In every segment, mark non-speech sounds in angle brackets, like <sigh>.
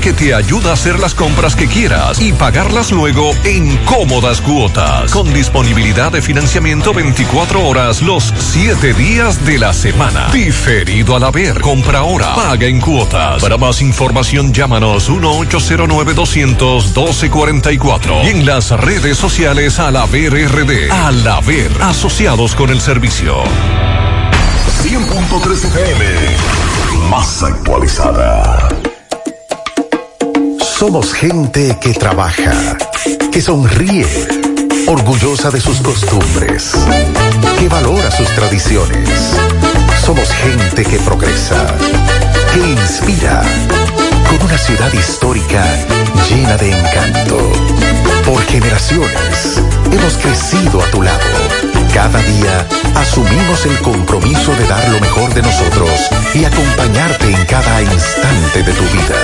Que te ayuda a hacer las compras que quieras y pagarlas luego en cómodas cuotas. Con disponibilidad de financiamiento 24 horas los 7 días de la semana. Diferido al haber. Compra ahora. Paga en cuotas. Para más información llámanos 1-809-200-1244. Y en las redes sociales al haber RD. Al haber. Asociados con el servicio. 100.3 FM. Más actualizada. Somos gente que trabaja, que sonríe, orgullosa de sus costumbres, que valora sus tradiciones. Somos gente que progresa, que inspira, con una ciudad histórica llena de encanto. Por generaciones hemos crecido a tu lado. Cada día asumimos el compromiso de dar lo mejor de nosotros y acompañarte en cada instante de tu vida.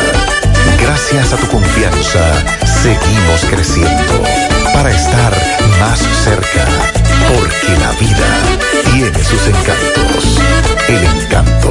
Gracias a tu confianza, seguimos creciendo para estar más cerca, porque la vida tiene sus encantos. El encanto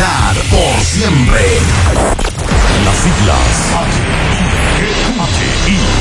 por siempre. Las siglas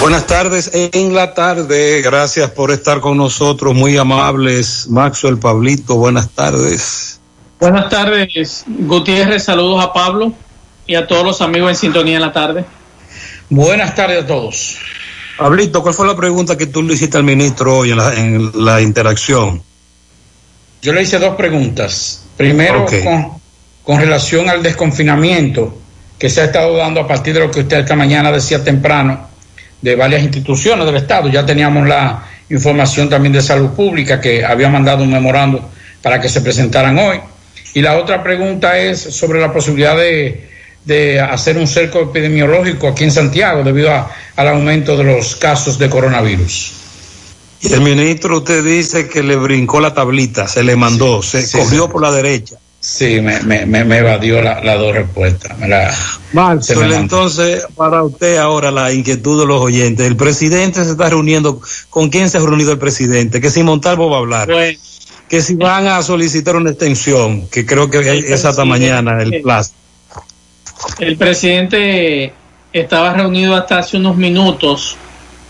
Buenas tardes en la tarde. Gracias por estar con nosotros. Muy amables. Maxwell Pablito, buenas tardes. Buenas tardes, Gutiérrez. Saludos a Pablo y a todos los amigos en sintonía en la tarde. Buenas tardes a todos. Pablito, ¿cuál fue la pregunta que tú le hiciste al ministro hoy en la, en la interacción? Yo le hice dos preguntas. Primero, okay. con, con relación al desconfinamiento que se ha estado dando a partir de lo que usted esta mañana decía temprano de varias instituciones del Estado. Ya teníamos la información también de salud pública que había mandado un memorando para que se presentaran hoy. Y la otra pregunta es sobre la posibilidad de, de hacer un cerco epidemiológico aquí en Santiago debido a, al aumento de los casos de coronavirus. Y el ministro, usted dice que le brincó la tablita, se le mandó, sí, se sí, sí. por la derecha. Sí, me, me, me evadió las la dos respuestas. Me la, Maxwell, entonces, para usted ahora la inquietud de los oyentes. El presidente se está reuniendo. ¿Con quién se ha reunido el presidente? Que si Montalvo va a hablar. Pues, que si van a solicitar una extensión, que creo que es hasta mañana el plazo. El presidente estaba reunido hasta hace unos minutos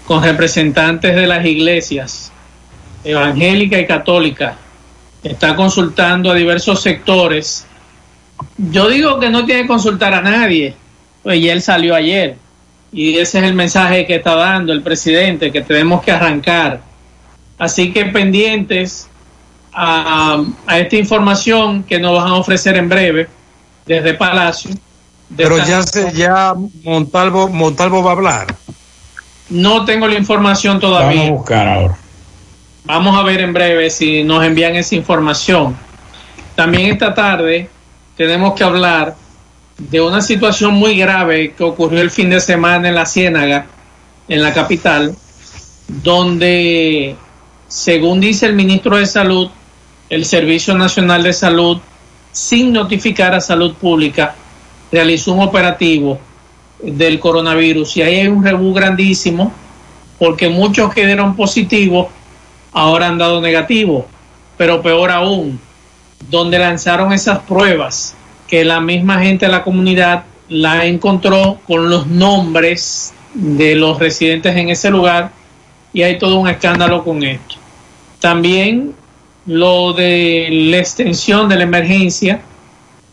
con representantes de las iglesias evangélica y católica está consultando a diversos sectores. Yo digo que no tiene que consultar a nadie, pues ya él salió ayer. Y ese es el mensaje que está dando el presidente, que tenemos que arrancar. Así que pendientes a, a esta información que nos van a ofrecer en breve desde Palacio. De Pero ya, se, ya Montalvo, Montalvo va a hablar. No tengo la información todavía. Vamos a buscar ahora. Vamos a ver en breve si nos envían esa información. También esta tarde tenemos que hablar de una situación muy grave que ocurrió el fin de semana en la Ciénaga, en la capital, donde, según dice el ministro de Salud, el Servicio Nacional de Salud, sin notificar a Salud Pública, realizó un operativo del coronavirus. Y ahí hay un rebú grandísimo, porque muchos quedaron positivos ahora han dado negativo, pero peor aún, donde lanzaron esas pruebas que la misma gente de la comunidad la encontró con los nombres de los residentes en ese lugar y hay todo un escándalo con esto. También lo de la extensión de la emergencia,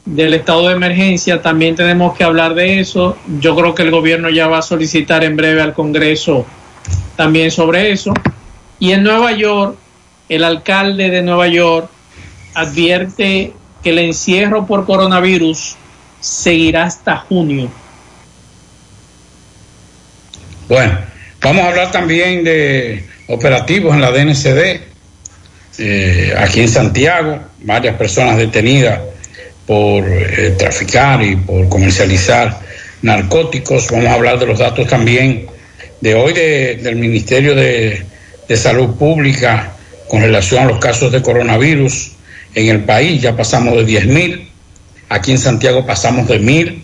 del estado de emergencia, también tenemos que hablar de eso. Yo creo que el gobierno ya va a solicitar en breve al Congreso también sobre eso. Y en Nueva York, el alcalde de Nueva York advierte que el encierro por coronavirus seguirá hasta junio. Bueno, vamos a hablar también de operativos en la DNCD. Eh, aquí en Santiago, varias personas detenidas por eh, traficar y por comercializar narcóticos. Vamos a hablar de los datos también de hoy del Ministerio de, de Salud Pública con relación a los casos de coronavirus en el país. Ya pasamos de 10.000. Aquí en Santiago pasamos de 1.000.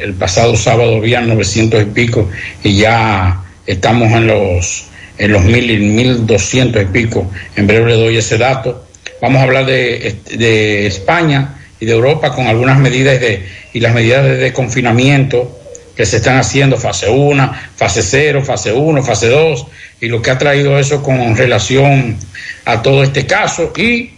El pasado sábado habían 900 y pico y ya estamos en los en los 1.000 y 1.200 y pico. En breve le doy ese dato. Vamos a hablar de, de España y de Europa con algunas medidas de, y las medidas de desconfinamiento que se están haciendo, fase 1, fase 0, fase 1, fase 2, y lo que ha traído eso con relación a todo este caso. Y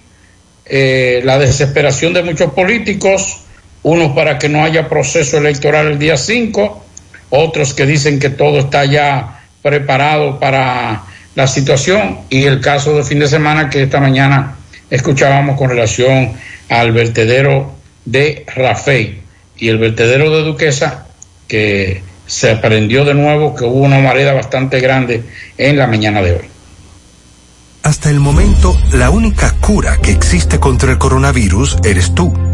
eh, la desesperación de muchos políticos, unos para que no haya proceso electoral el día 5, otros que dicen que todo está ya preparado para la situación y el caso de fin de semana que esta mañana escuchábamos con relación al vertedero de Rafael y el vertedero de Duquesa que se aprendió de nuevo que hubo una marea bastante grande en la mañana de hoy. Hasta el momento, la única cura que existe contra el coronavirus eres tú.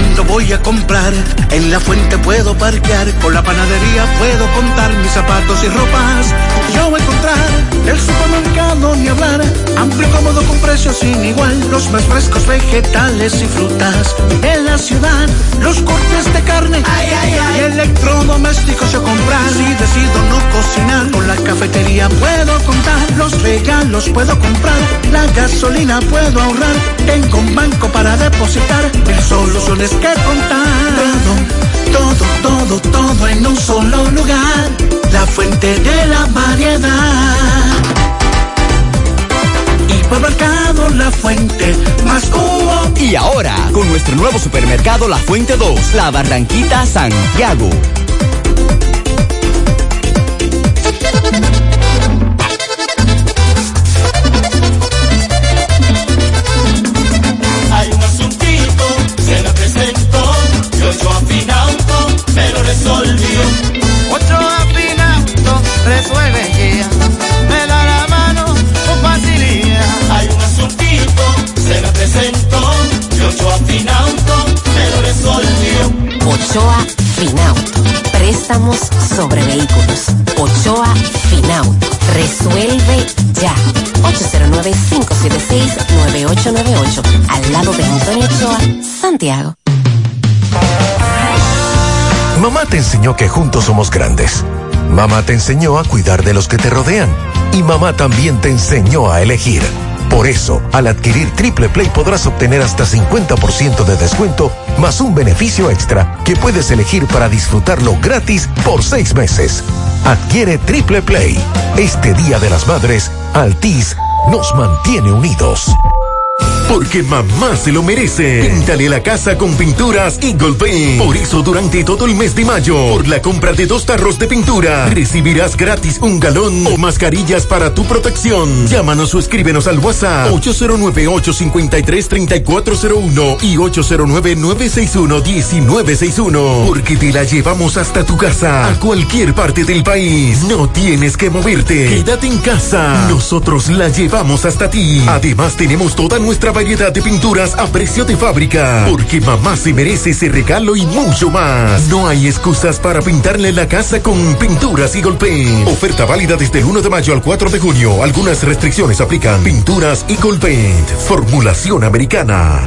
Cuando voy a comprar, en la fuente puedo parquear, con la panadería puedo contar mis zapatos y ropas. Yo voy a encontrar el supermercado ni hablar, amplio cómodo con precios sin igual, los más frescos vegetales y frutas. En la ciudad, los cortes de carne ay, ay, ay. y electrodomésticos yo comprar. Si decido no cocinar, con la cafetería puedo contar, los regalos puedo comprar, la gasolina puedo ahorrar, que contar. Todo, todo, todo, todo en un solo lugar. La fuente de la variedad. Hipermercado La Fuente, más cubo. Y ahora, con nuestro nuevo supermercado La Fuente 2, La Barranquita Santiago. Enseñó que juntos somos grandes. Mamá te enseñó a cuidar de los que te rodean. Y mamá también te enseñó a elegir. Por eso, al adquirir Triple Play podrás obtener hasta 50% de descuento más un beneficio extra que puedes elegir para disfrutarlo gratis por seis meses. Adquiere Triple Play. Este Día de las Madres, Altis nos mantiene unidos. Porque mamá se lo merece. Píntale la casa con pinturas Eagle Paint. Por eso durante todo el mes de mayo, por la compra de dos tarros de pintura, recibirás gratis un galón o mascarillas para tu protección. Llámanos o escríbenos al WhatsApp 809-853-3401 y 809-961-1961. Porque te la llevamos hasta tu casa, a cualquier parte del país. No tienes que moverte. Quédate en casa. Nosotros la llevamos hasta ti. Además, tenemos toda nuestra variedad de pinturas a precio de fábrica. Porque mamá se merece ese regalo y mucho más. No hay excusas para pintarle la casa con pinturas y golpe. Oferta válida desde el 1 de mayo al 4 de junio. Algunas restricciones aplican. Pinturas y Paint. Formulación americana.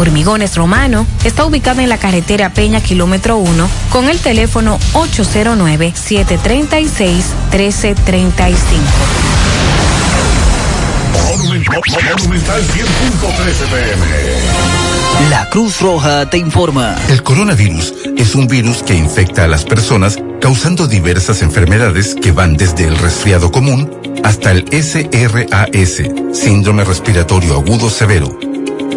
Hormigones Romano está ubicado en la carretera Peña Kilómetro 1 con el teléfono 809-736-1335. La Cruz Roja te informa. El coronavirus es un virus que infecta a las personas causando diversas enfermedades que van desde el resfriado común hasta el SRAS, síndrome respiratorio agudo severo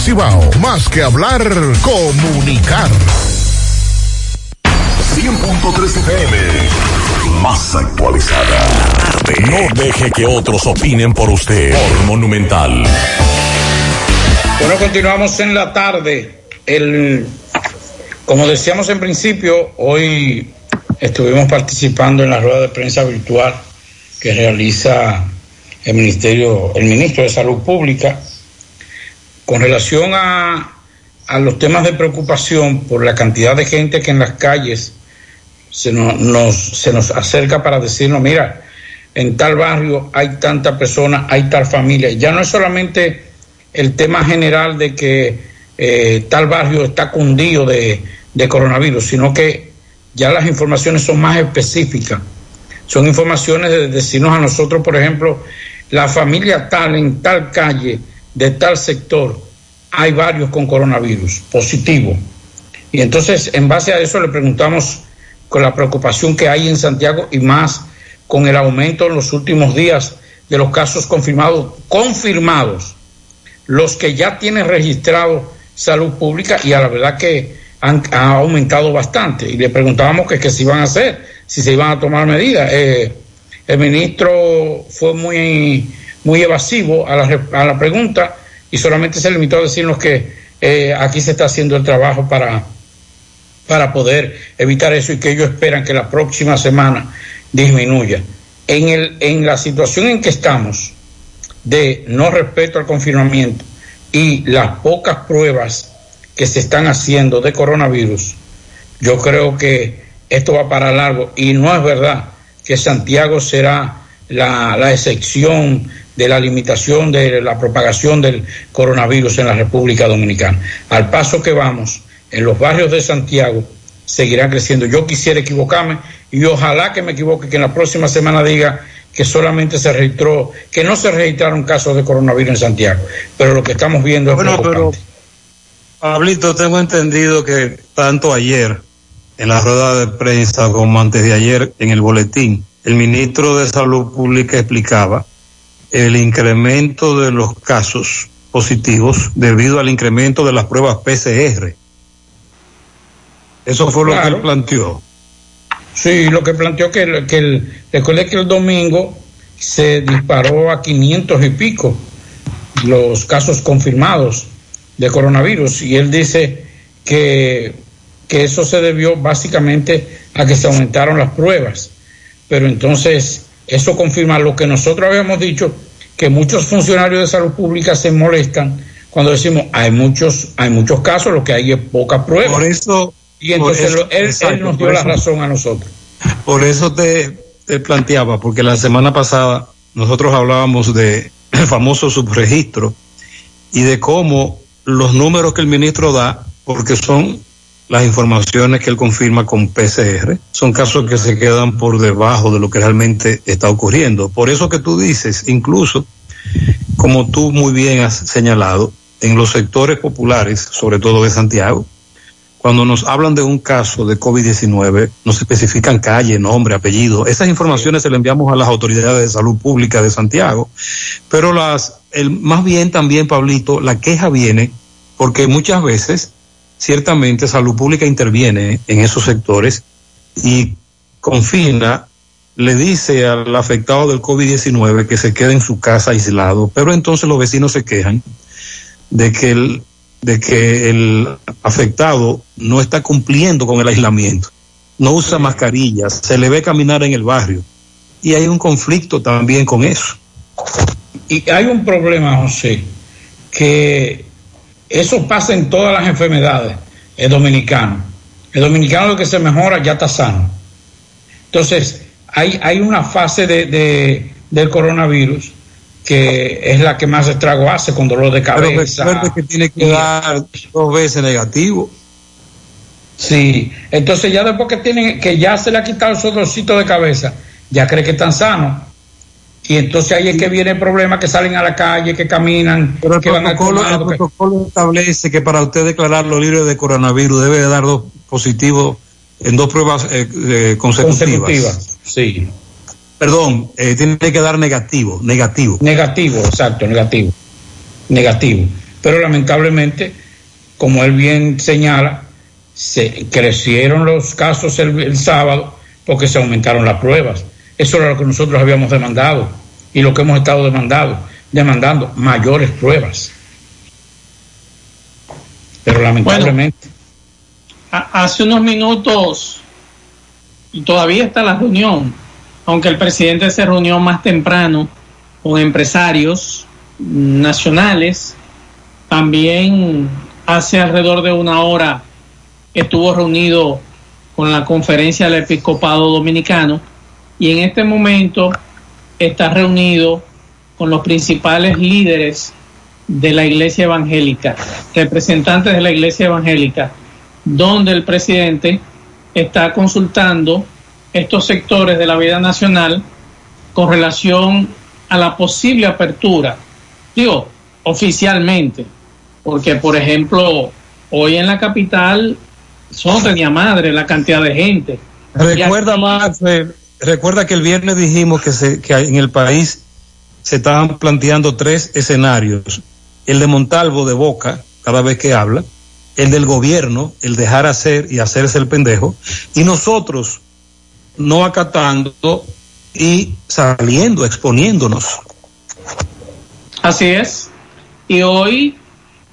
Cibao más que hablar, comunicar. 100.3 FM. Más actualizada. No deje que otros opinen por usted. Por Monumental. Bueno, continuamos en la tarde. El, como decíamos en principio, hoy estuvimos participando en la rueda de prensa virtual que realiza el Ministerio, el Ministro de Salud Pública con relación a, los temas de preocupación por la cantidad de gente que en las calles se nos, acerca para decirnos, mira, en tal barrio hay tanta persona, hay tal familia. Ya no es solamente el tema general de que eh, tal barrio está cundido de, de coronavirus, sino que ya las informaciones son más específicas. Son informaciones de decirnos a nosotros, por ejemplo, la familia tal en tal calle, de tal sector, hay varios con coronavirus positivo. Y entonces, en base a eso, le preguntamos con la preocupación que hay en Santiago y más con el aumento en los últimos días de los casos confirmados, confirmados, los que ya tienen registrado salud pública y a la verdad que han, ha aumentado bastante. Y le preguntábamos que qué se iban a hacer, si se iban a tomar medidas. Eh, el ministro fue muy, muy evasivo a la, a la pregunta y solamente se limitó a decirnos que eh, aquí se está haciendo el trabajo para, para poder evitar eso y que ellos esperan que la próxima semana disminuya. En, el, en la situación en que estamos de no respeto al confinamiento y las pocas pruebas que se están haciendo de coronavirus, yo creo que esto va para largo y no es verdad que Santiago será la, la excepción de la limitación de la propagación del coronavirus en la República Dominicana. Al paso que vamos, en los barrios de Santiago seguirán creciendo. Yo quisiera equivocarme y ojalá que me equivoque, que en la próxima semana diga que solamente se registró, que no se registraron casos de coronavirus en Santiago, pero lo que estamos viendo es bueno, pero Pablito, tengo entendido que tanto ayer en la rueda de prensa como antes de ayer en el boletín, el ministro de Salud Pública explicaba el incremento de los casos positivos debido al incremento de las pruebas PCR. Eso fue lo que él planteó. Sí, lo que planteó que, que el, recuerde que el domingo se disparó a 500 y pico los casos confirmados de coronavirus y él dice que, que eso se debió básicamente a que se aumentaron las pruebas. Pero entonces eso confirma lo que nosotros habíamos dicho, que muchos funcionarios de salud pública se molestan cuando decimos hay muchos, hay muchos casos, lo que hay es poca prueba. Por eso, y entonces él, nos dio la razón a nosotros. Por eso te, te, planteaba, porque la semana pasada nosotros hablábamos de el <clears throat> famoso subregistro y de cómo los números que el ministro da, porque son las informaciones que él confirma con PCR son casos que se quedan por debajo de lo que realmente está ocurriendo. Por eso que tú dices, incluso, como tú muy bien has señalado, en los sectores populares, sobre todo de Santiago, cuando nos hablan de un caso de COVID-19, nos especifican calle, nombre, apellido. Esas informaciones se le enviamos a las autoridades de salud pública de Santiago, pero las, el, más bien también, Pablito, la queja viene porque muchas veces ciertamente Salud Pública interviene en esos sectores y confina, le dice al afectado del COVID-19 que se quede en su casa aislado, pero entonces los vecinos se quejan de que el, de que el afectado no está cumpliendo con el aislamiento, no usa mascarillas, se le ve caminar en el barrio y hay un conflicto también con eso. Y hay un problema, José, que eso pasa en todas las enfermedades. El dominicano. El dominicano lo que se mejora ya está sano. Entonces, hay, hay una fase de, de, del coronavirus que es la que más estrago hace con dolor de cabeza. Pero que tiene que dar dos veces negativo. Sí, entonces ya después que tiene, que ya se le ha quitado su dolorcito de cabeza, ya cree que están sanos y entonces ahí es que viene el problema que salen a la calle, que caminan, Pero el que van al el protocolo establece que para usted declararlo libre de coronavirus debe de dar dos positivos en dos pruebas eh, eh, consecutivas. consecutivas. Sí. Perdón, eh, tiene que dar negativo, negativo. Negativo, exacto, negativo. Negativo. Pero lamentablemente, como él bien señala, se crecieron los casos el, el sábado porque se aumentaron las pruebas. Eso era lo que nosotros habíamos demandado y lo que hemos estado demandando, demandando mayores pruebas. Pero lamentablemente. Hace unos minutos, y todavía está la reunión, aunque el presidente se reunió más temprano con empresarios nacionales, también hace alrededor de una hora estuvo reunido con la conferencia del episcopado dominicano y en este momento está reunido con los principales líderes de la iglesia evangélica, representantes de la iglesia evangélica, donde el presidente está consultando estos sectores de la vida nacional con relación a la posible apertura, digo, oficialmente, porque por ejemplo, hoy en la capital son tenía madre la cantidad de gente. Recuerda, Max, recuerda que el viernes dijimos que, se, que en el país se estaban planteando tres escenarios. El de Montalvo de Boca, cada vez que habla, el del gobierno, el dejar hacer y hacerse el pendejo, y nosotros no acatando y saliendo, exponiéndonos. Así es. Y hoy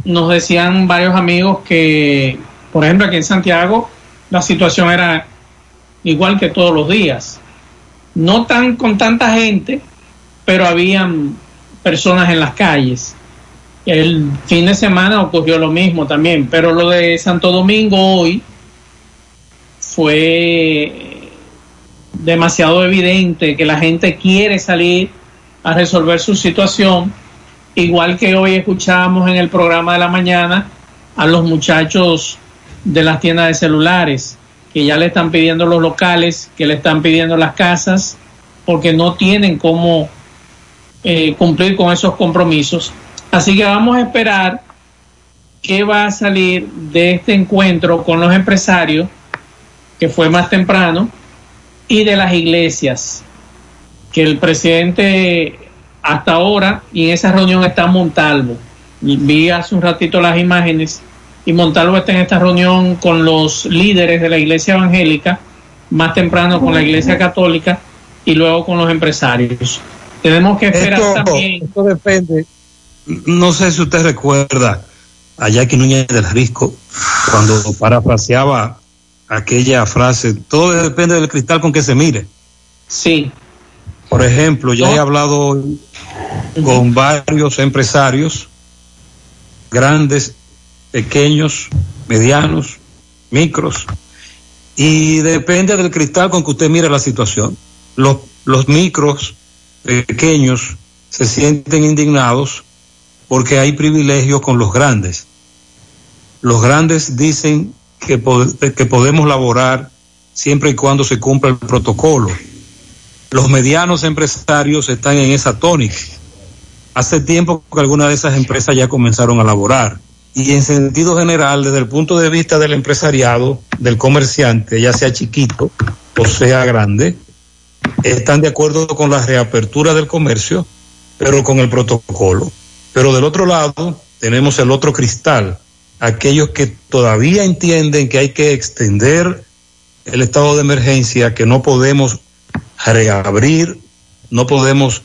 nos decían varios amigos que, por ejemplo, aquí en Santiago, la situación era igual que todos los días. No tan con tanta gente, pero habían personas en las calles. El fin de semana ocurrió lo mismo también, pero lo de Santo Domingo hoy fue demasiado evidente que la gente quiere salir a resolver su situación, igual que hoy escuchábamos en el programa de la mañana a los muchachos de las tiendas de celulares, que ya le están pidiendo los locales, que le están pidiendo las casas, porque no tienen cómo eh, cumplir con esos compromisos. Así que vamos a esperar qué va a salir de este encuentro con los empresarios, que fue más temprano, y de las iglesias, que el presidente hasta ahora, y en esa reunión está Montalvo. Vi hace un ratito las imágenes, y Montalvo está en esta reunión con los líderes de la iglesia evangélica, más temprano con la iglesia católica y luego con los empresarios. Tenemos que esperar también. Esto depende, no sé si usted recuerda a Jackie Núñez del Risco cuando parafraseaba aquella frase, todo depende del cristal con que se mire. Sí. Por ejemplo, ya he hablado con varios empresarios, grandes, pequeños, medianos, micros, y depende del cristal con que usted mire la situación. Los, los micros, pequeños, se sienten indignados porque hay privilegios con los grandes. Los grandes dicen que, que podemos laborar siempre y cuando se cumpla el protocolo. Los medianos empresarios están en esa tónica. Hace tiempo que algunas de esas empresas ya comenzaron a laborar. Y en sentido general, desde el punto de vista del empresariado, del comerciante, ya sea chiquito o sea grande, están de acuerdo con la reapertura del comercio, pero con el protocolo. Pero del otro lado tenemos el otro cristal, aquellos que todavía entienden que hay que extender el estado de emergencia, que no podemos reabrir, no podemos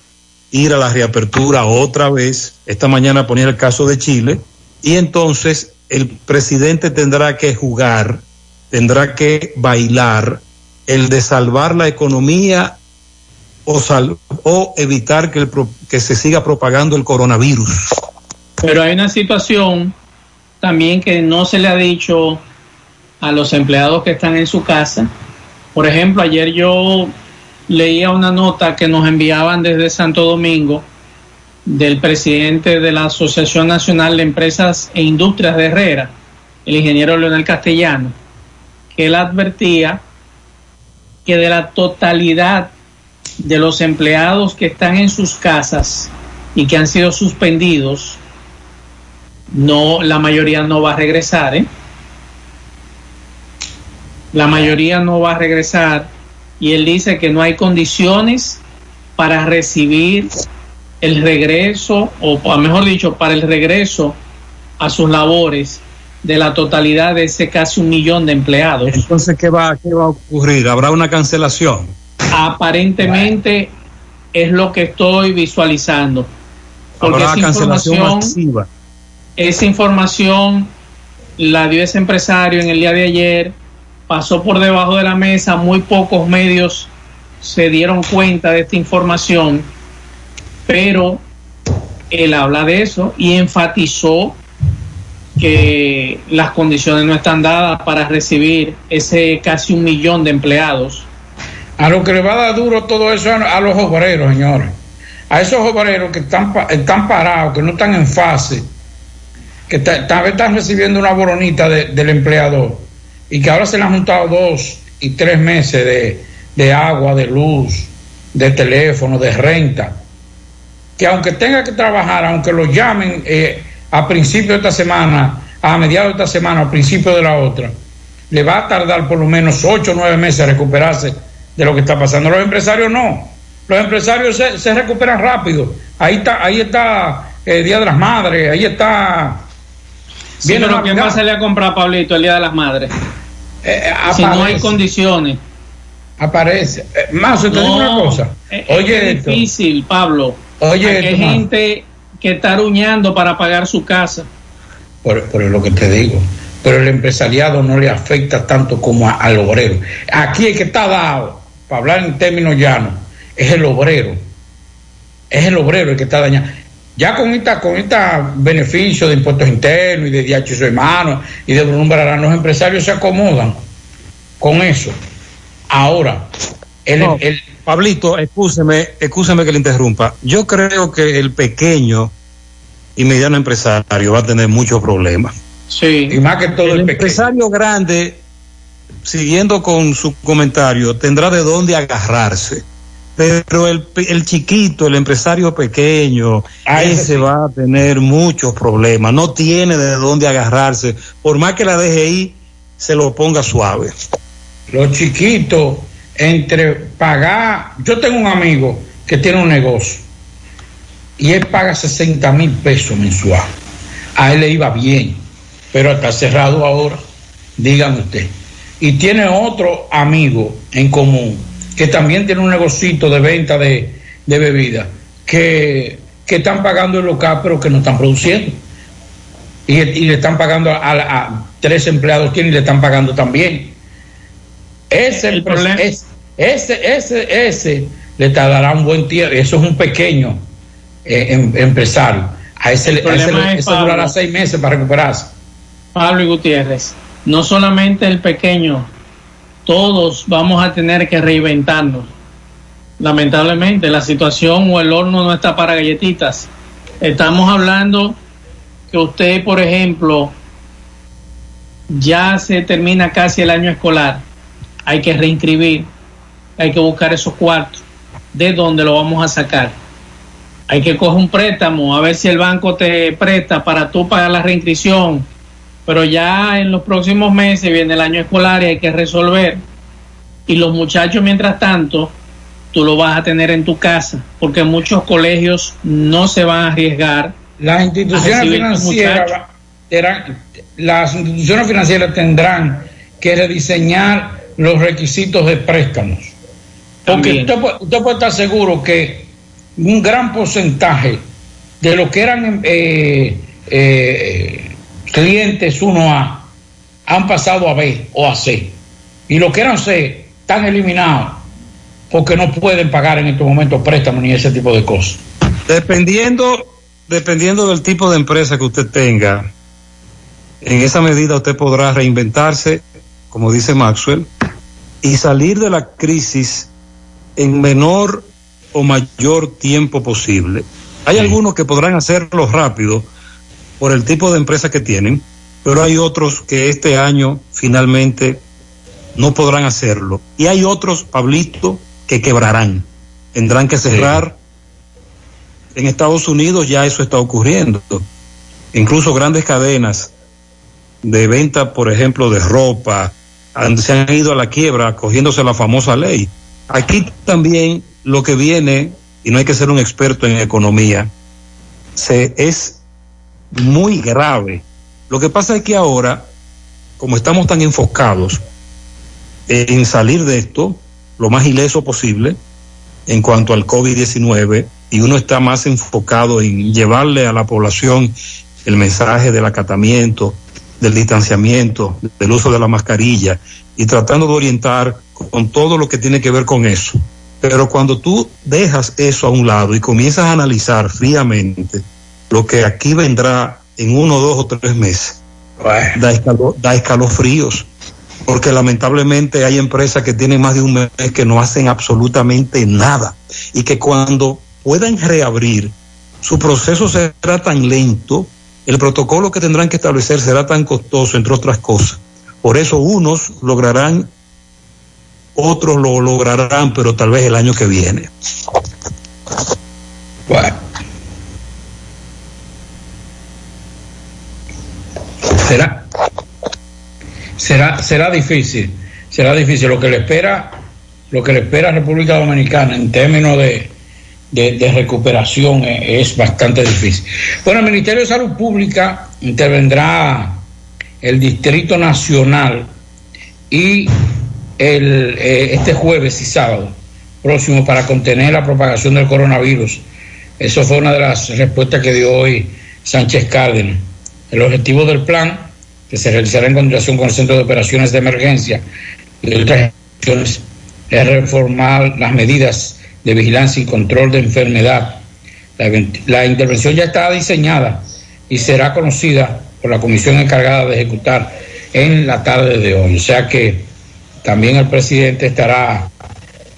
ir a la reapertura otra vez. Esta mañana ponía el caso de Chile y entonces el presidente tendrá que jugar, tendrá que bailar el de salvar la economía o, sal, o evitar que, el, que se siga propagando el coronavirus. Pero hay una situación también que no se le ha dicho a los empleados que están en su casa. Por ejemplo, ayer yo leía una nota que nos enviaban desde Santo Domingo del presidente de la Asociación Nacional de Empresas e Industrias de Herrera, el ingeniero Leonel Castellano, que él advertía que de la totalidad de los empleados que están en sus casas y que han sido suspendidos, no, la mayoría no va a regresar, ¿eh? La mayoría no va a regresar y él dice que no hay condiciones para recibir el regreso, o mejor dicho, para el regreso a sus labores de la totalidad de ese casi un millón de empleados. Entonces, ¿qué va, qué va a ocurrir? ¿Habrá una cancelación? Aparentemente es lo que estoy visualizando. Porque esa información, masiva. esa información la dio ese empresario en el día de ayer, pasó por debajo de la mesa, muy pocos medios se dieron cuenta de esta información, pero él habla de eso y enfatizó que las condiciones no están dadas para recibir ese casi un millón de empleados a lo que le va a dar duro todo eso a, los obreros, señores. A esos obreros que están, están parados, que no están en fase, que tal vez están recibiendo una boronita del empleador y que ahora se le han juntado dos y tres meses de, de agua, de luz, de teléfono, de renta. Que aunque tenga que trabajar, aunque lo llamen eh, a principio de esta semana, a mediados de esta semana, a principio de la otra, le va a tardar por lo menos ocho o nueve meses a recuperarse de lo que está pasando. Los empresarios no. Los empresarios se, recuperan rápido. Ahí está, ahí está el eh, Día de las Madres, ahí está. Sí, pero ¿quién va a salir a comprar, Pablito, el Día de las Madres? Eh, eh, si no hay condiciones. Aparece. Más, te digo una cosa. Oye, es difícil, Pablo. Oye, hay gente que está aruñando para pagar su casa. Por, por lo que te digo pero el empresariado no le afecta tanto como al obrero. Aquí el que está dado, para hablar en términos llanos, es el obrero. Es el obrero el que está dañado. Ya con esta, con esta beneficio de impuestos internos y de DH y su hermano y de Bruno los empresarios se acomodan con eso. Ahora, el, el Pablito, escúcheme, escúcheme que le interrumpa. Yo creo que el pequeño y mediano empresario va a tener muchos problemas Sí. Y más que todo el, empresario grande, siguiendo con su comentario, tendrá de dónde agarrarse. Pero el, el chiquito, el empresario pequeño, ese va a tener muchos problemas. No tiene de dónde agarrarse. Por más que la DGI se lo ponga suave. Los chiquitos, entre pagar. Yo tengo un amigo que tiene un negocio y él paga 60 mil pesos mensual. A él le iba bien pero está cerrado ahora, dígame usted. Y tiene otro amigo en común que también tiene un negocito de venta de, de bebidas que, están pagando el local pero que no están produciendo. Y, le están pagando a, tres empleados tiene y le están pagando también. Ese, el problema. Es, ese, ese, ese le tardará un buen tiempo. Eso es un pequeño eh, em, empresario. A ese, a ese, ese durará seis meses para recuperarse. Pablo y Gutiérrez, no solamente el pequeño, todos vamos a tener que reinventarnos. Lamentablemente, la situación o el horno no está para galletitas. Estamos hablando que usted, por ejemplo, ya se termina casi el año escolar. Hay que reinscribir, hay que buscar esos cuartos. ¿De dónde lo vamos a sacar? Hay que coger un préstamo, a ver si el banco te presta para tú pagar la reinscripción pero ya en los próximos meses viene el año escolar y hay que resolver. Y los muchachos, mientras tanto, tú lo vas a tener en tu casa, porque muchos colegios no se van a arriesgar. Las instituciones financieras las instituciones financieras tendrán que rediseñar los requisitos de préstamos. Porque usted, usted, puede estar seguro que un gran porcentaje de lo que eran eh, eh, clientes 1A han pasado a B o a C. Y los que eran C están eliminados porque no pueden pagar en estos momentos préstamos ni ese tipo de cosas. Dependiendo, dependiendo del tipo de empresa que usted tenga, en esa medida usted podrá reinventarse, como dice Maxwell, y salir de la crisis en menor o mayor tiempo posible. Hay algunos que podrán hacerlo rápido, por el tipo de empresa que tienen, pero hay otros que este año finalmente no podrán hacerlo. Y hay otros, Pablito, que quebrarán, tendrán que cerrar. En Estados Unidos ya eso está ocurriendo. Incluso grandes cadenas de venta, por ejemplo, de ropa, se han ido a la quiebra cogiéndose la famosa ley. Aquí también lo que viene, y no hay que ser un experto en economía, se, es muy grave. Lo que pasa es que ahora, como estamos tan enfocados en salir de esto lo más ileso posible en cuanto al COVID-19 y uno está más enfocado en llevarle a la población el mensaje del acatamiento, del distanciamiento, del uso de la mascarilla y tratando de orientar con todo lo que tiene que ver con eso. Pero cuando tú dejas eso a un lado y comienzas a analizar fríamente lo que aquí vendrá en uno, dos o tres meses. Da, escalofríos, porque lamentablemente hay empresas que tienen más de un mes que no hacen absolutamente nada y que cuando puedan reabrir, su proceso será tan lento, el protocolo que tendrán que establecer será tan costoso, entre otras cosas. Por eso unos lograrán, otros lo lograrán, pero tal vez el año que viene. Bueno. Será, será, será difícil, será difícil lo que le espera, lo que le espera a República Dominicana en términos de de, recuperación es, es, bastante difícil. Bueno, el Ministerio de Salud Pública intervendrá el Distrito Nacional y el, eh, este jueves y sábado próximo para contener la propagación del coronavirus. Eso fue una de las respuestas que dio hoy Sánchez Cárdenas. El objetivo del plan, que se realizará en continuación con el Centro de Operaciones de Emergencia y otras acciones, es reformar las medidas de vigilancia y control de enfermedad. La, la intervención ya está diseñada y será conocida por la comisión encargada de ejecutar en la tarde de hoy. O sea que también el presidente estará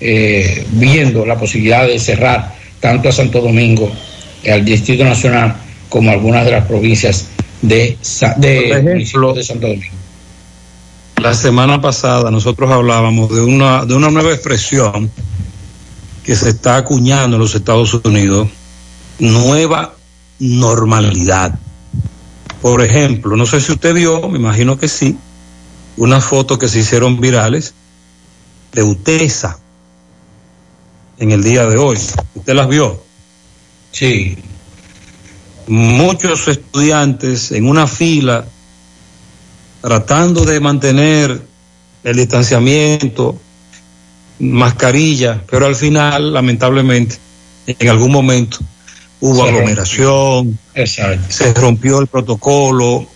eh, viendo la posibilidad de cerrar tanto a Santo Domingo, al Distrito Nacional, como algunas de las provincias de, de, ejemplo, de Santo Domingo. La semana pasada nosotros hablábamos de una, de una nueva expresión que se está acuñando en los Estados Unidos, nueva normalidad. Por ejemplo, no sé si usted vio, me imagino que sí, unas fotos que se hicieron virales de UTESA en el día de hoy. ¿Usted las vio? Sí. Muchos estudiantes en una fila tratando de mantener el distanciamiento, mascarilla, pero al final, lamentablemente, en algún momento hubo aglomeración, se rompió el protocolo.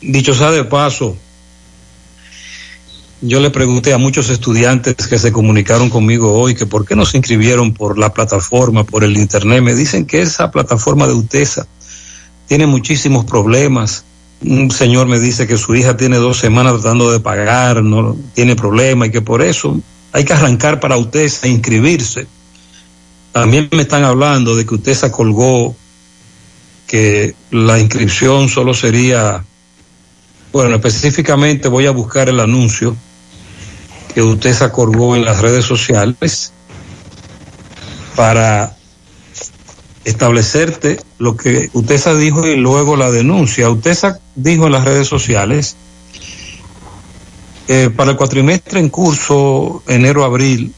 Dicho sea de paso, yo le pregunté a muchos estudiantes que se comunicaron conmigo hoy que por qué no se inscribieron por la plataforma, por el internet. Me dicen que esa plataforma de UTESA tiene muchísimos problemas. Un señor me dice que su hija tiene dos semanas tratando de pagar, no tiene problema y que por eso hay que arrancar para UTESA e inscribirse. También me están hablando de que UTESA colgó que la inscripción solo sería, bueno, específicamente voy a buscar el anuncio que usted se en las redes sociales para establecerte lo que usted se dijo y luego la denuncia. Usted dijo en las redes sociales eh, para el cuatrimestre en curso enero-abril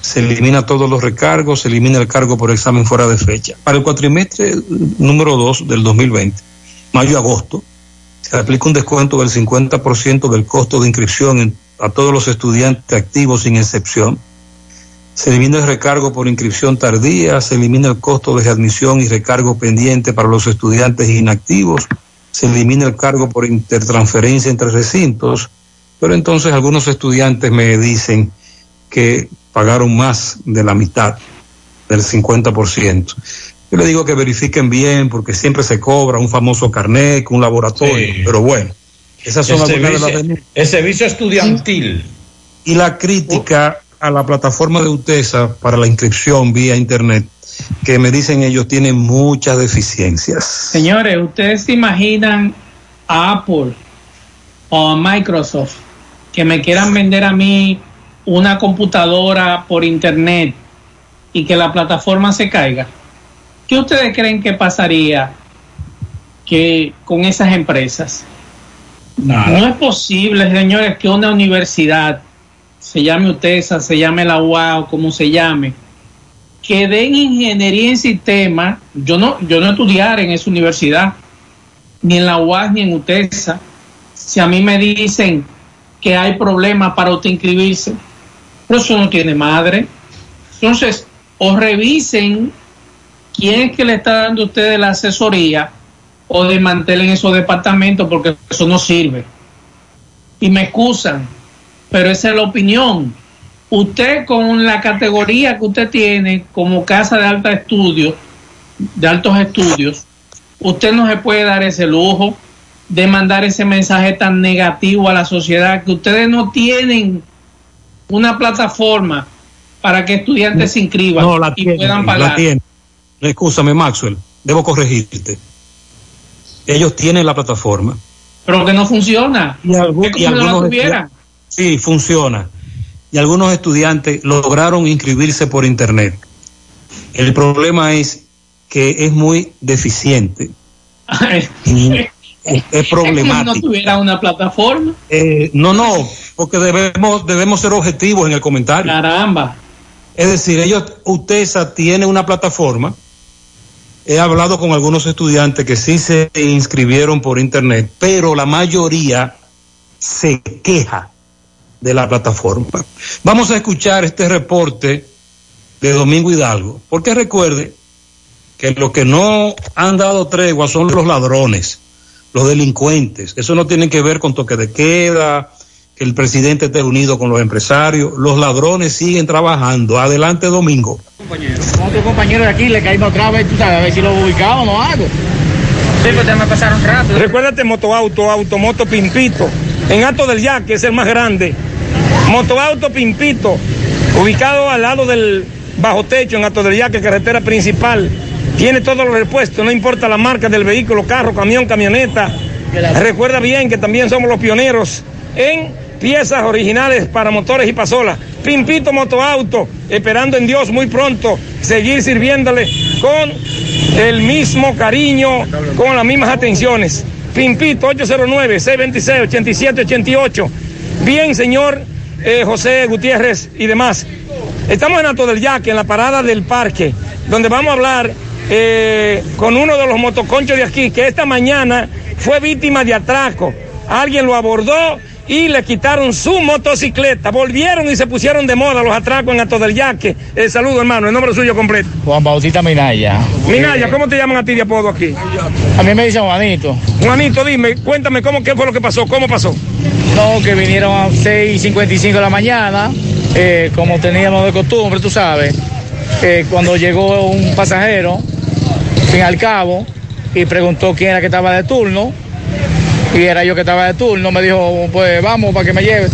se elimina todos los recargos, se elimina el cargo por examen fuera de fecha. Para el cuatrimestre número 2 del 2020, mayo-agosto, se aplica un descuento del 50% del costo de inscripción a todos los estudiantes activos sin excepción. Se elimina el recargo por inscripción tardía, se elimina el costo de admisión y recargo pendiente para los estudiantes inactivos, se elimina el cargo por intertransferencia entre recintos, pero entonces algunos estudiantes me dicen que pagaron más de la mitad del 50%. Yo le digo que verifiquen bien porque siempre se cobra un famoso carnet, un laboratorio, pero bueno. Esas son algunas de las El servicio estudiantil. Y la crítica a la plataforma de UTESA para la inscripción vía internet, que me dicen ellos tienen muchas deficiencias. Señores, ¿ustedes se imaginan a Apple o a Microsoft que me quieran vender a mí una computadora por internet y que la plataforma se caiga? ¿Qué ustedes creen que pasaría que con esas empresas? No es posible, señores, que una universidad, se llame UTESA, se llame la UAO, como se llame, que den ingeniería en sistema, yo no, yo no estudiar en esa universidad, ni en la UAS ni en UTESA. Si a mí me dicen que hay problemas para usted inscribirse, pues eso no tiene madre. Entonces, o revisen quién es que le está dando a ustedes la asesoría o desmantelen esos departamentos porque eso no sirve. Y me excusan, pero esa es la opinión. Usted con la categoría que usted tiene como casa de alta estudio, de altos estudios, usted no se puede dar ese lujo de mandar ese mensaje tan negativo a la sociedad que ustedes no tienen una plataforma para que estudiantes se inscriban y puedan pagar. La. Excúsame, Maxwell, debo corregirte ellos tienen la plataforma. Pero que no funciona. Y, algunos Sí, funciona. Y algunos estudiantes lograron inscribirse por internet. El problema es que es muy deficiente. <laughs> es problemático. no tuviera una plataforma. Eh, no, no, porque debemos, debemos ser objetivos en el comentario. Caramba. Es decir, ellos, UTESA tiene una plataforma. He hablado con algunos estudiantes que sí se inscribieron por internet, pero la mayoría se queja de la plataforma. Vamos a escuchar este reporte de Domingo Hidalgo, porque recuerde que los que no han dado tregua son los ladrones, los delincuentes. Eso no tiene que ver con toque de queda, que el presidente esté unido con los empresarios. Los ladrones siguen trabajando. Adelante, Domingo. Otro compañero de aquí le caímos otra vez, tú sabes, a ver si lo ubicamos no hago. Sí, pues te me pasaron rápido. Recuérdate Motoauto, Automoto Pimpito, en Alto del Yaque, es el más grande. Motoauto Pimpito, ubicado al lado del bajo techo en Alto del Yaque, carretera principal. Tiene todos los repuestos, no importa la marca del vehículo, carro, camión, camioneta. Recuerda bien que también somos los pioneros en piezas originales para motores y pasolas. Pimpito Motoauto, esperando en Dios muy pronto seguir sirviéndole con el mismo cariño, con las mismas atenciones. Pimpito 809-626-8788. Bien, señor eh, José Gutiérrez y demás. Estamos en Alto del Yaque, en la parada del parque, donde vamos a hablar eh, con uno de los motoconchos de aquí, que esta mañana fue víctima de atraco. Alguien lo abordó y le quitaron su motocicleta. Volvieron y se pusieron de moda los atracos en Alto del Yaque. El saludo, hermano, el nombre suyo completo. Juan Bautista Minaya. Minaya, ¿cómo te llaman a ti de apodo aquí? A mí me dicen Juanito. Juanito, dime, cuéntame cómo, qué fue lo que pasó, cómo pasó. No, que vinieron a 6.55 de la mañana, eh, como teníamos de costumbre, tú sabes. Eh, cuando llegó un pasajero, fin al cabo, y preguntó quién era que estaba de turno, y era yo que estaba de turno, me dijo, pues vamos para que me lleve.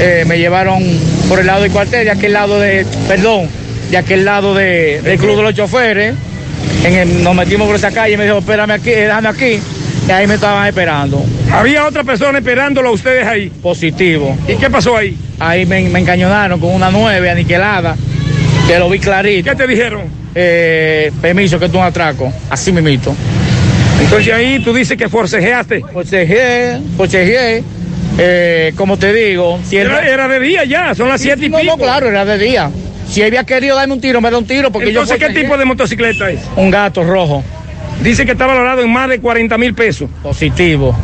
Eh, me llevaron por el lado del cuartel, de aquel lado de, perdón, de aquel lado de, del club de los choferes. En el- nos metimos por esa calle y me dijo, espérame aquí, déjame aquí. Y ahí me estaban esperando. Había otra persona esperándolo a ustedes ahí. Positivo. ¿Y qué pasó ahí? Ahí me, me encañonaron con una nueve aniquilada. Que lo vi clarito. ¿Qué te dijeron? Eh, permiso, que es un atraco. Así mismito. Entonces ahí tú dices que forcejeaste. Forcejeé, forcejeé. Eh, como te digo, si Era, era de día ya, son las siete y no, pico. no, claro, era de día. Si había querido darme un tiro, me da un tiro porque Entonces, yo ¿qué tipo de motocicleta es? Un gato rojo. Dice que está valorado en más de 40 mil pesos. Positivo.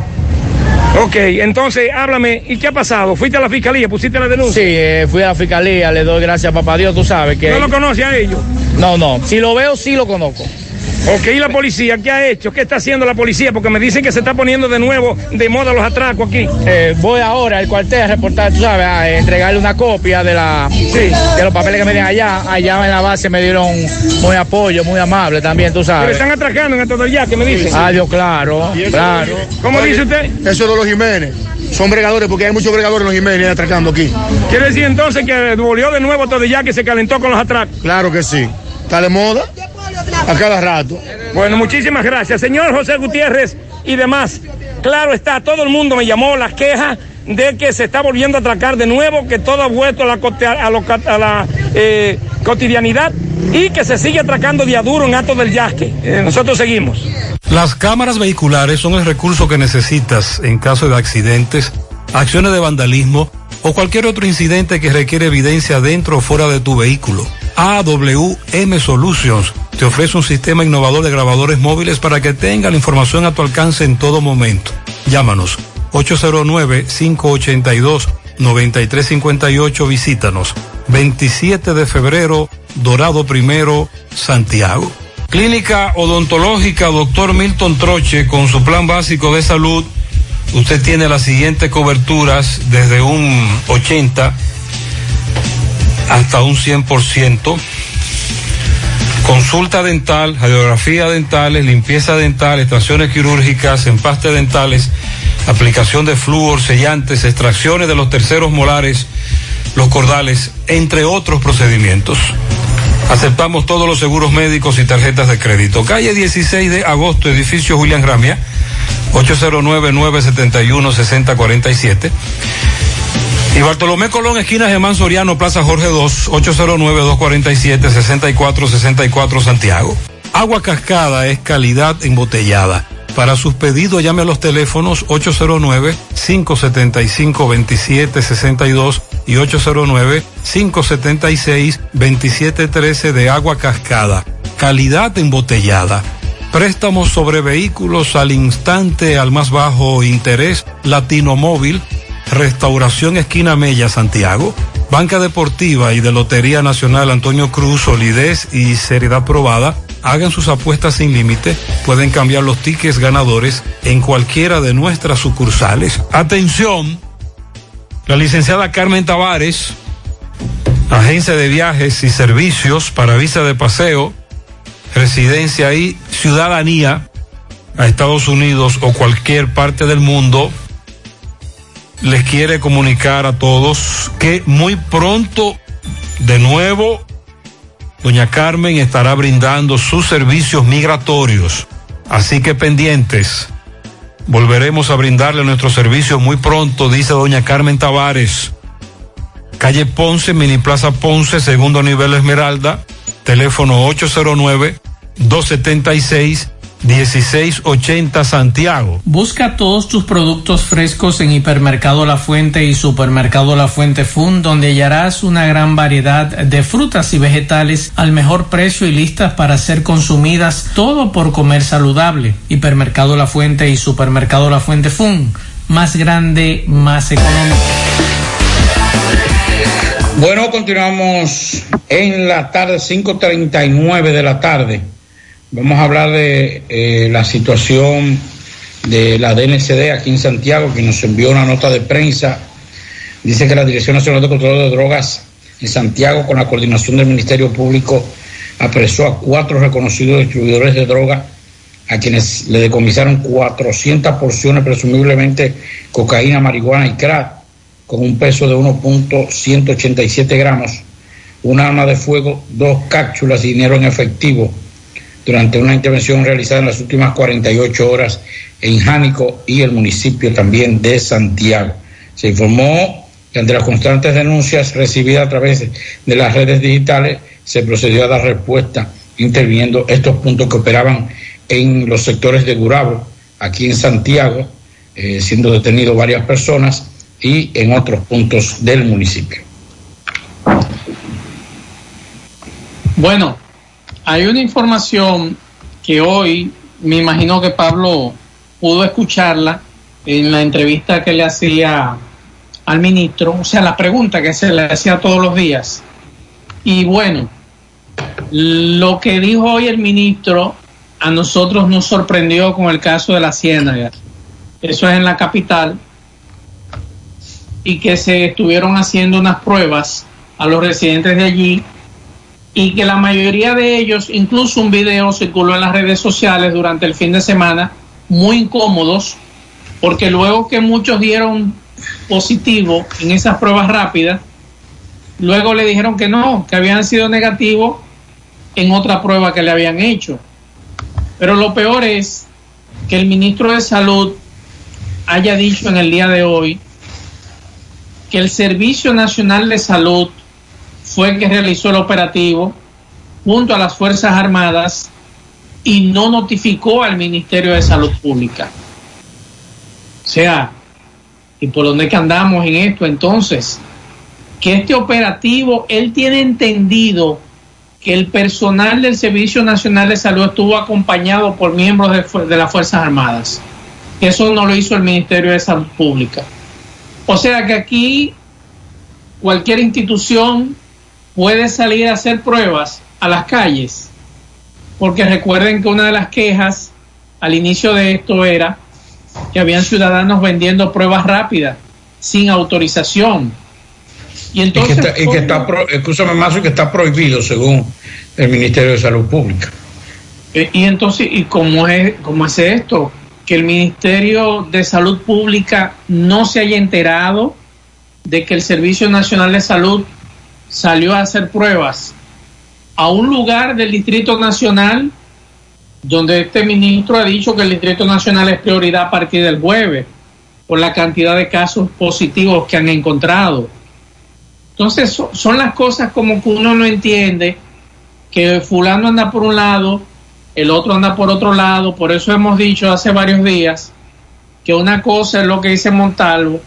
Ok, entonces háblame, ¿y qué ha pasado? ¿Fuiste a la fiscalía? ¿Pusiste la denuncia? Sí, eh, fui a la fiscalía, le doy gracias a papá Dios, tú sabes que... ¿No lo conoce a ellos? No, no, si lo veo, sí lo conozco. Ok, ¿y la policía qué ha hecho? ¿Qué está haciendo la policía? Porque me dicen que se está poniendo de nuevo de moda los atracos aquí. Eh, voy ahora al cuartel a reportar, tú sabes, a entregarle una copia de la de los papeles que me dieron allá. Allá en la base me dieron muy apoyo, muy amable también, tú Pero sabes. están atracando en del ya, que me dicen. Ah, Dios, claro, claro. ¿Cómo dice usted? Eso de los Jiménez. Son bregadores porque hay muchos bregadores en los Jiménez atracando aquí. Quiere decir entonces que volvió de nuevo todo ya que se calentó con los atracos. Claro que sí. Está de moda a cada rato. Bueno, muchísimas gracias. Señor José Gutiérrez y demás. Claro está, todo el mundo me llamó las quejas de que se está volviendo a atracar de nuevo, que todo ha vuelto a la, cote- a lo- a la, eh, cotidianidad y que se sigue atracando día duro en Alto del Yasque. Eh, nosotros seguimos. Las cámaras vehiculares son el recurso que necesitas en caso de accidentes, acciones de vandalismo o cualquier otro incidente que requiere evidencia dentro o fuera de tu vehículo. AWM Solutions te ofrece un sistema innovador de grabadores móviles para que tenga la información a tu alcance en todo momento. Llámanos 809-582-9358. Visítanos. 27 de febrero, Dorado Primero, Santiago. Clínica Odontológica Doctor Milton Troche con su plan básico de salud. Usted tiene las siguientes coberturas desde un 80 hasta un 100%. Consulta dental, radiografía dentales, limpieza dental, extracciones quirúrgicas, empastes dentales, aplicación de flúor, sellantes, extracciones de los terceros molares, los cordales, entre otros procedimientos. Aceptamos todos los seguros médicos y tarjetas de crédito. Calle 16 de agosto, edificio Julián Gramia, 809-971-6047. Y Bartolomé Colón, esquina Germán Soriano, Plaza Jorge 2, 809-247-6464 Santiago. Agua cascada es calidad embotellada. Para sus pedidos llame a los teléfonos 809-575-2762 y 809-576-2713 de agua cascada. Calidad embotellada. Préstamos sobre vehículos al instante al más bajo interés. Latino Móvil. Restauración Esquina Mella, Santiago. Banca Deportiva y de Lotería Nacional Antonio Cruz, solidez y seriedad probada. Hagan sus apuestas sin límite. Pueden cambiar los tickets ganadores en cualquiera de nuestras sucursales. Atención. La licenciada Carmen Tavares, agencia de viajes y servicios para visa de paseo, residencia y ciudadanía a Estados Unidos o cualquier parte del mundo, les quiere comunicar a todos que muy pronto, de nuevo, doña Carmen estará brindando sus servicios migratorios. Así que pendientes. Volveremos a brindarle nuestros servicios muy pronto, dice doña Carmen Tavares. Calle Ponce, Mini Plaza Ponce, segundo nivel Esmeralda, teléfono 809 276 1680 Santiago. Busca todos tus productos frescos en Hipermercado La Fuente y Supermercado La Fuente Fun, donde hallarás una gran variedad de frutas y vegetales al mejor precio y listas para ser consumidas, todo por comer saludable. Hipermercado La Fuente y Supermercado La Fuente Fun, más grande, más económico. Bueno, continuamos en la tarde, 5.39 de la tarde. Vamos a hablar de eh, la situación de la DNCD aquí en Santiago, que nos envió una nota de prensa. Dice que la Dirección Nacional de Control de Drogas en Santiago, con la coordinación del Ministerio Público, apresó a cuatro reconocidos distribuidores de droga, a quienes le decomisaron 400 porciones, presumiblemente cocaína, marihuana y crack, con un peso de 1.187 gramos, un arma de fuego, dos cápsulas y dinero en efectivo durante una intervención realizada en las últimas 48 horas en Jánico y el municipio también de Santiago. Se informó que ante las constantes denuncias recibidas a través de las redes digitales, se procedió a dar respuesta interviniendo estos puntos que operaban en los sectores de Gurabo, aquí en Santiago, eh, siendo detenidos varias personas y en otros puntos del municipio. Bueno, hay una información que hoy me imagino que Pablo pudo escucharla en la entrevista que le hacía al ministro, o sea, la pregunta que se le hacía todos los días. Y bueno, lo que dijo hoy el ministro a nosotros nos sorprendió con el caso de la Ciénaga. Eso es en la capital. Y que se estuvieron haciendo unas pruebas a los residentes de allí y que la mayoría de ellos, incluso un video circuló en las redes sociales durante el fin de semana, muy incómodos, porque luego que muchos dieron positivo en esas pruebas rápidas, luego le dijeron que no, que habían sido negativos en otra prueba que le habían hecho. Pero lo peor es que el ministro de Salud haya dicho en el día de hoy que el Servicio Nacional de Salud fue el que realizó el operativo junto a las Fuerzas Armadas y no notificó al Ministerio de Salud Pública. O sea, ¿y por dónde que andamos en esto entonces? Que este operativo, él tiene entendido que el personal del Servicio Nacional de Salud estuvo acompañado por miembros de, de las Fuerzas Armadas. Eso no lo hizo el Ministerio de Salud Pública. O sea que aquí cualquier institución puede salir a hacer pruebas a las calles, porque recuerden que una de las quejas al inicio de esto era que habían ciudadanos vendiendo pruebas rápidas sin autorización. Y entonces... Y que está, que está prohibido según el Ministerio de Salud Pública. Eh, y entonces, ¿y cómo es, cómo es esto? Que el Ministerio de Salud Pública no se haya enterado de que el Servicio Nacional de Salud salió a hacer pruebas a un lugar del Distrito Nacional donde este ministro ha dicho que el Distrito Nacional es prioridad a partir del jueves por la cantidad de casos positivos que han encontrado. Entonces son las cosas como que uno no entiende que fulano anda por un lado, el otro anda por otro lado. Por eso hemos dicho hace varios días que una cosa es lo que dice Montalvo,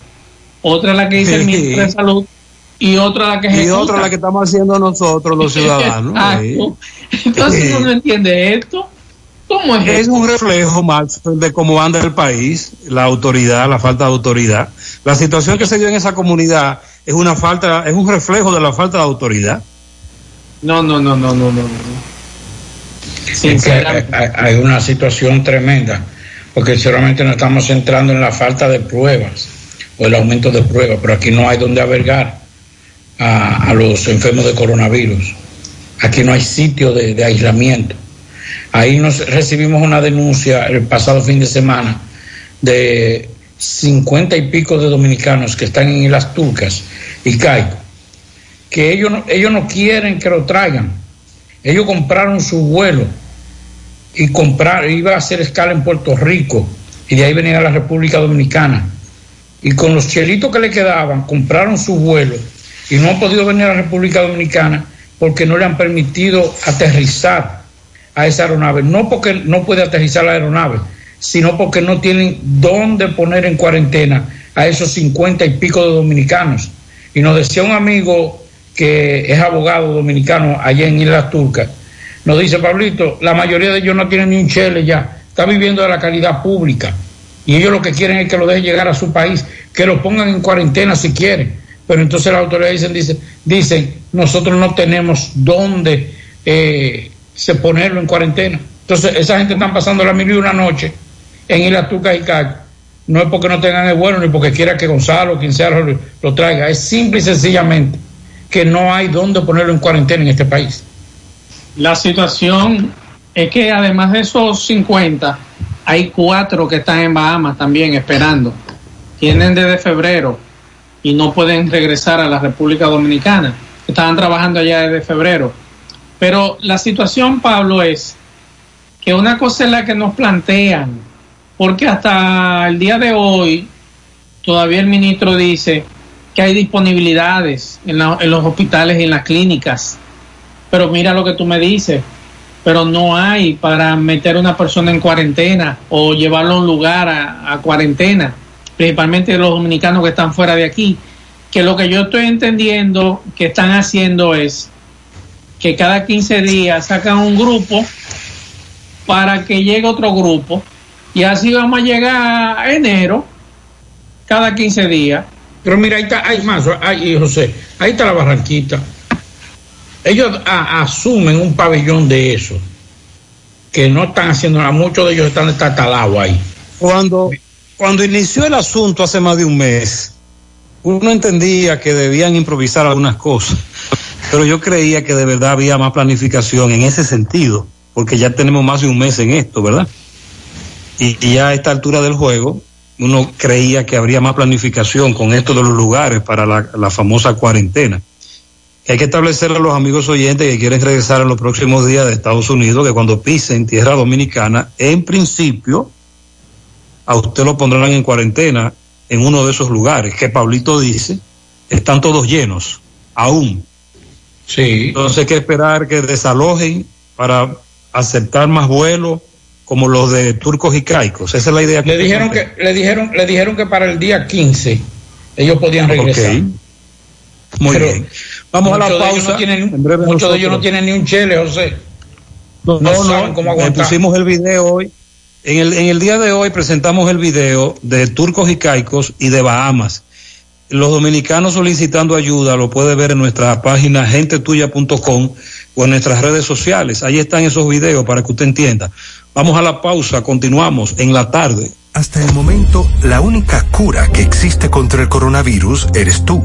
otra es la que dice el ministro de Salud y otra la que ejecuta. Y otra la que estamos haciendo nosotros los <laughs> ciudadanos. Entonces uno no entiende esto. ¿Cómo es, es un reflejo, Max, de cómo anda el país, la autoridad, la falta de autoridad. La situación que se dio en esa comunidad es una falta, es un reflejo de la falta de autoridad. No, no, no, no, no, no. hay, una situación tremenda, porque seguramente nos estamos centrando en la falta de pruebas o el aumento de pruebas, pero aquí no hay donde albergar a, los enfermos de coronavirus. Aquí no hay sitio de, aislamiento. Ahí nos recibimos una denuncia el pasado fin de semana de cincuenta y pico de dominicanos que están en las Turcas y Caico, que ellos no, ellos no quieren que lo traigan. Ellos compraron su vuelo y compraron, iba a hacer escala en Puerto Rico y de ahí venir a la República Dominicana. Y con los chelitos que le quedaban, compraron su vuelo y no han podido venir a la República Dominicana porque no le han permitido aterrizar a esa aeronave. No porque no puede aterrizar la aeronave, sino porque no tienen dónde poner en cuarentena a esos cincuenta y pico de dominicanos. Y nos decía un amigo que es abogado dominicano allá en Islas Turcas, nos dice, Pablito, la mayoría de ellos no tienen ni un chele ya, está viviendo de la calidad pública. Y ellos lo que quieren es que lo dejen llegar a su país, que lo pongan en cuarentena si quieren pero entonces las autoridades dicen, dicen, nosotros no tenemos dónde eh, se ponerlo en cuarentena. Entonces esa gente está pasando la mil y una noche en Isla Tuca y Caco. No es porque no tengan el vuelo ni porque quiera que Gonzalo, quien sea, lo, traiga. Es simple y sencillamente que no hay dónde ponerlo en cuarentena en este país. La situación es que además de esos 50, hay cuatro que están en Bahamas también esperando. Tienen desde febrero y no pueden regresar a la República Dominicana. Estaban trabajando allá desde febrero. Pero la situación, Pablo, es que una cosa es la que nos plantean, porque hasta el día de hoy todavía el ministro dice que hay disponibilidades en, los hospitales y en las clínicas. Pero mira lo que tú me dices, pero no hay para meter a una persona en cuarentena o llevarlo a un lugar a cuarentena principalmente los dominicanos que están fuera de aquí, que lo que yo estoy entendiendo que están haciendo es que cada 15 días sacan un grupo para que llegue otro grupo y así vamos a llegar a enero cada 15 días. Pero mira, ahí está, hay más, ahí, José, ahí está la barranquita. Ellos asumen un pabellón de eso, que no están haciendo nada, muchos de ellos están tatalados ahí. Cuando, cuando inició el asunto hace más de un mes, uno entendía que debían improvisar algunas cosas, pero yo creía que de verdad había más planificación en ese sentido, porque ya tenemos más de un mes en esto, ¿verdad? Y, ya a esta altura del juego, uno creía que habría más planificación con esto de los lugares para la, famosa cuarentena. Hay que establecer a los amigos oyentes que quieren regresar en los próximos días de Estados Unidos que cuando pisen tierra dominicana, en principio, a usted lo pondrán en cuarentena en uno de esos lugares que Pablito dice, están todos llenos, aún. Sí. Entonces hay que esperar que desalojen para aceptar más vuelos como los de turcos y caicos. Esa es la idea. Que le dijeron que le dijeron le dijeron que para el día 15 ellos podían regresar. Muy bien. Vamos a la pausa. muchos de ellos no tienen ni un chele, José. No, no, no, cómo pusimos el video hoy en el, día de hoy presentamos el video de Turcos y Caicos y de Bahamas. Los dominicanos solicitando ayuda lo puede ver en nuestra página gentetuya.com o en nuestras redes sociales. Ahí están esos videos para que usted entienda. Vamos a la pausa, continuamos en la tarde. Hasta el momento, la única cura que existe contra el coronavirus eres tú.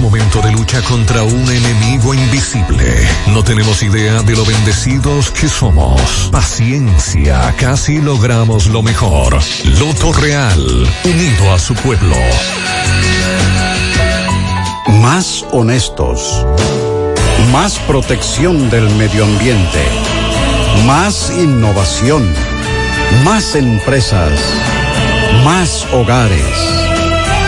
Momento de lucha contra un enemigo invisible. No tenemos idea de lo bendecidos que somos. Paciencia, casi logramos lo mejor. Loto Real, unido a su pueblo. Más honestos. Más protección del medio ambiente. Más innovación. Más empresas. Más hogares.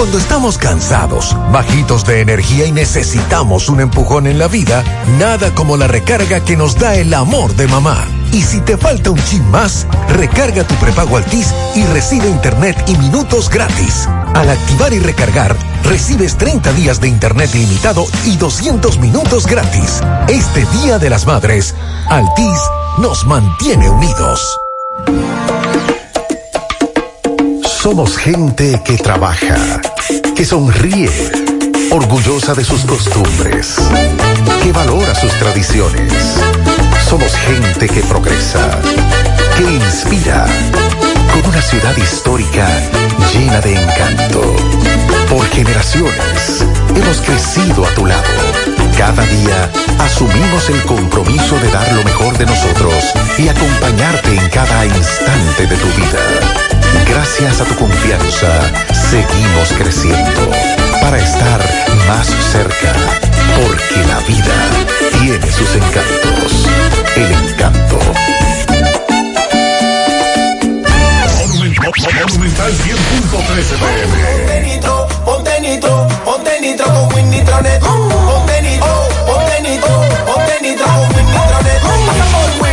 Cuando estamos cansados, bajitos de energía y necesitamos un empujón en la vida, nada como la recarga que nos da el amor de mamá. Y si te falta un chin más, recarga tu prepago Altis y recibe internet y minutos gratis. Al activar y recargar, recibes 30 días de internet ilimitado y 200 minutos gratis. Este Día de las Madres, Altis nos mantiene unidos. Somos gente que trabaja, que sonríe, orgullosa de sus costumbres, que valora sus tradiciones. Somos gente que progresa, que inspira, con una ciudad histórica llena de encanto. Por generaciones hemos crecido a tu lado. Cada día asumimos el compromiso de dar lo mejor de nosotros y acompañarte en cada instante de tu vida. Gracias a tu confianza, seguimos creciendo para estar más cerca, porque la vida tiene sus encantos. El encanto. Monumental 100.13 Ponte nitro, ponte nitro, ponte nitro con Win Nitronet. Ponte nitro, ponte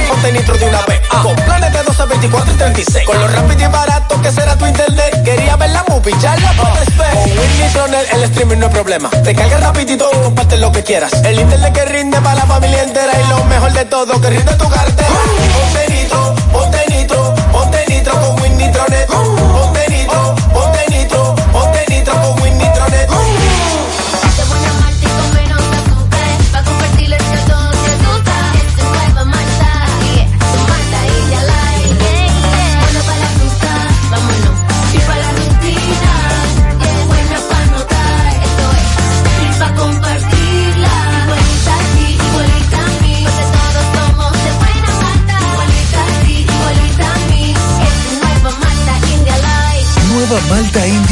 ponte nitro de una vez. Con planes de 12, 24 y 36. Con lo rápido y barato que será tu internet. Quería ver la movie, ya la puedes ver. Con Win Nitronet el streaming no es problema. Te carga rapidito y comparte lo que quieras. El internet que rinde para la familia entera. Y lo mejor de todo, que rinde tu cartera. Ponte nitro, ponte nitro, ponte nitro con Win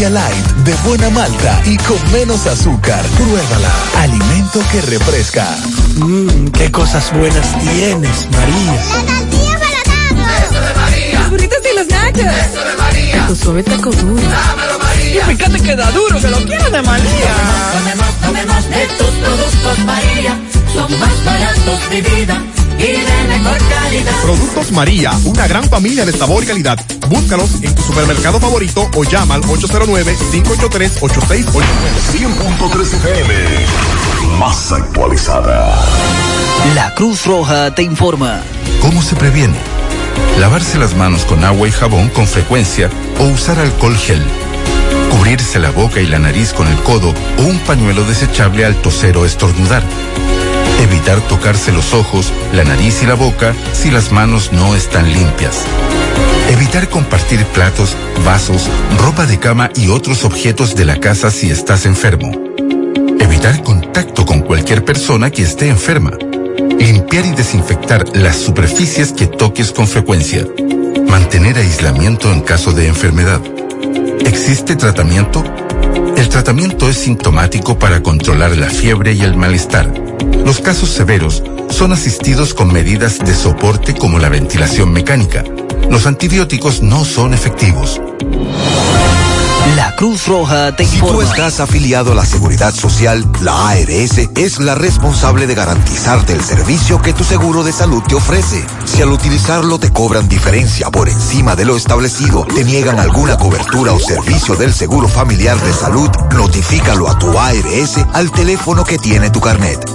India Light, de buena malta y con menos azúcar. Pruébala. Alimento que refresca. Mmm, qué cosas buenas tienes, María. Eso de María Los burritos y los nachos Eso de María Tu suave taco duro Dámelo María Y fíjate que da duro, que lo quiero de María. Tomemos, tomemos de tus productos María Son más baratos de vida y de mejor calidad Productos María, una gran familia de sabor y calidad. Búscalos en tu supermercado favorito o llama al 809-583-8689. 100.3 FM. Más actualizada. La Cruz Roja te informa. ¿Cómo se previene? Lavarse las manos con agua y jabón con frecuencia o usar alcohol gel. Cubrirse la boca y la nariz con el codo o un pañuelo desechable al toser o estornudar. Evitar tocarse los ojos, la nariz y la boca si las manos no están limpias. Evitar compartir platos, vasos, ropa de cama y otros objetos de la casa si estás enfermo. Evitar contacto con cualquier persona que esté enferma. Limpiar y desinfectar las superficies que toques con frecuencia. Mantener aislamiento en caso de enfermedad. ¿Existe tratamiento? El tratamiento es sintomático para controlar la fiebre y el malestar. Los casos severos son asistidos con medidas de soporte como la ventilación mecánica. Los antibióticos no son efectivos. La Cruz Roja te Si tú informa. estás afiliado a la Seguridad Social, la ARS es la responsable de garantizarte el servicio que tu seguro de salud te ofrece. Si al utilizarlo te cobran diferencia por encima de lo establecido, te niegan alguna cobertura o servicio del Seguro Familiar de Salud, notifícalo a tu ARS al teléfono que tiene tu carnet.